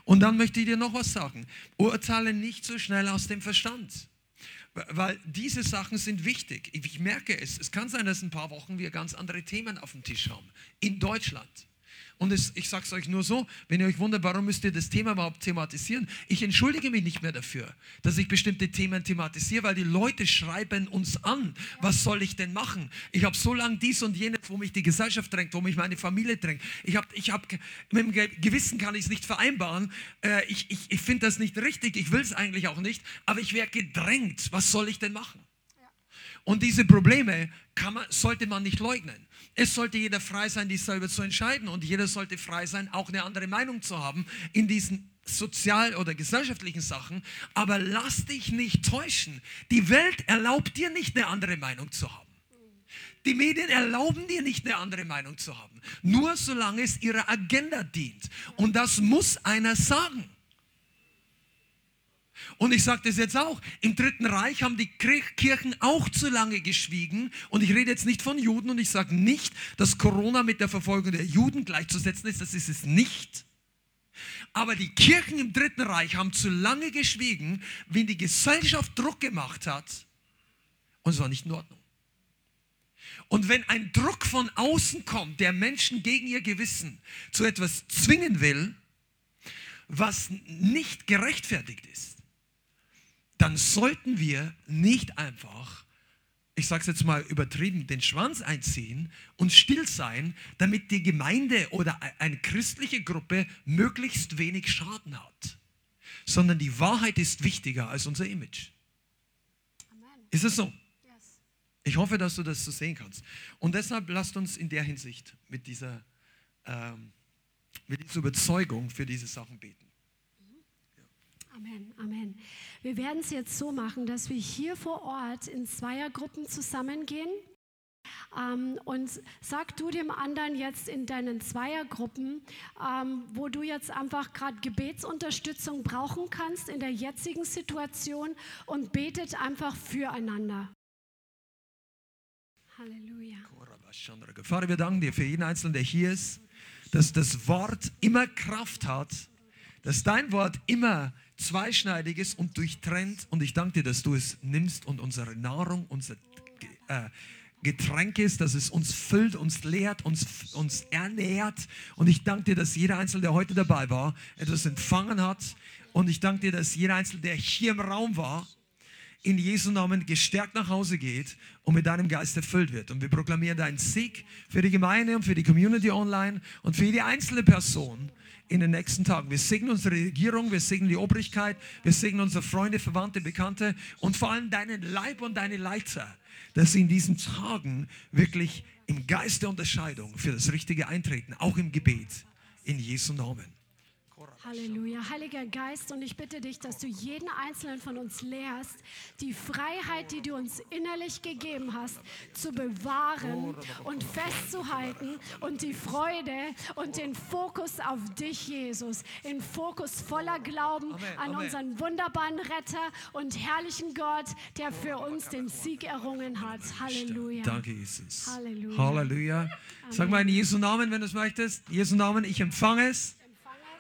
Und dann möchte ich dir noch was sagen. Urteile nicht so schnell aus dem Verstand. Weil diese Sachen sind wichtig. Ich merke es. Es kann sein, dass in ein paar Wochen wir ganz andere Themen auf dem Tisch haben. In Deutschland. Und es, ich sage es euch nur so, wenn ihr euch wundert, warum müsst ihr das Thema überhaupt thematisieren? Ich entschuldige mich nicht mehr dafür, dass ich bestimmte Themen thematisiere, weil die Leute schreiben uns an, was soll ich denn machen? Ich habe so lange dies und jenes, wo mich die Gesellschaft drängt, wo mich meine Familie drängt. Ich habe, ich hab, mit dem Gewissen kann ich es nicht vereinbaren. Äh, ich ich, ich finde das nicht richtig, ich will es eigentlich auch nicht, aber ich werde gedrängt. Was soll ich denn machen? Und diese Probleme man, sollte man nicht leugnen. Es sollte jeder frei sein, dies selber zu entscheiden. Und jeder sollte frei sein, auch eine andere Meinung zu haben in diesen sozial- oder gesellschaftlichen Sachen. Aber lass dich nicht täuschen. Die Welt erlaubt dir nicht eine andere Meinung zu haben. Die Medien erlauben dir nicht eine andere Meinung zu haben. Nur solange es ihrer Agenda dient. Und das muss einer sagen. Und ich sage das jetzt auch, im Dritten Reich haben die Kirchen auch zu lange geschwiegen. Und ich rede jetzt nicht von Juden und ich sage nicht, dass Corona mit der Verfolgung der Juden gleichzusetzen ist. Das ist es nicht. Aber die Kirchen im Dritten Reich haben zu lange geschwiegen, wenn die Gesellschaft Druck gemacht hat. Und es war nicht in Ordnung. Und wenn ein Druck von außen kommt, der Menschen gegen ihr Gewissen zu etwas zwingen will, was nicht gerechtfertigt ist, dann sollten wir nicht einfach, ich sage es jetzt mal übertrieben, den Schwanz einziehen und still sein, damit die Gemeinde oder eine christliche Gruppe möglichst wenig Schaden hat. Sondern die Wahrheit ist wichtiger als unser Image. Amen. Ist es so? Ich hoffe, dass du das so sehen kannst. Und deshalb lasst uns in der Hinsicht mit dieser, ähm, mit dieser Überzeugung für diese Sachen beten. Amen, Amen. Wir werden es jetzt so machen, dass wir hier vor Ort in Zweiergruppen zusammengehen. Ähm, und sag du dem anderen jetzt in deinen Zweiergruppen, ähm, wo du jetzt einfach gerade Gebetsunterstützung brauchen kannst in der jetzigen Situation und betet einfach füreinander. Halleluja. Vater, wir danken dir für jeden Einzelnen, der hier ist, dass das Wort immer Kraft hat, dass dein Wort immer zweischneidig ist und durchtrennt. Und ich danke dir, dass du es nimmst und unsere Nahrung, unser äh, Getränk ist, dass es uns füllt, uns lehrt, uns, uns ernährt. Und ich danke dir, dass jeder Einzelne, der heute dabei war, etwas empfangen hat. Und ich danke dir, dass jeder Einzelne, der hier im Raum war, in Jesu Namen gestärkt nach Hause geht und mit deinem Geist erfüllt wird. Und wir proklamieren deinen Sieg für die Gemeinde und für die Community online und für jede einzelne Person in den nächsten Tagen. Wir segnen unsere Regierung, wir segnen die Obrigkeit, wir segnen unsere Freunde, Verwandte, Bekannte und vor allem deinen Leib und deine Leiter, dass sie in diesen Tagen wirklich im Geist der Unterscheidung für das richtige Eintreten, auch im Gebet, in Jesu Namen. Halleluja. Heiliger Geist, und ich bitte dich, dass du jeden einzelnen von uns lehrst, die Freiheit, die du uns innerlich gegeben hast, zu bewahren und festzuhalten und die Freude und den Fokus auf dich, Jesus, den Fokus voller Glauben an unseren wunderbaren Retter und herrlichen Gott, der für uns den Sieg errungen hat. Halleluja. Danke, Jesus. Halleluja. Halleluja. Sag mal in Jesu Namen, wenn du es möchtest. In Jesu Namen, ich empfange es.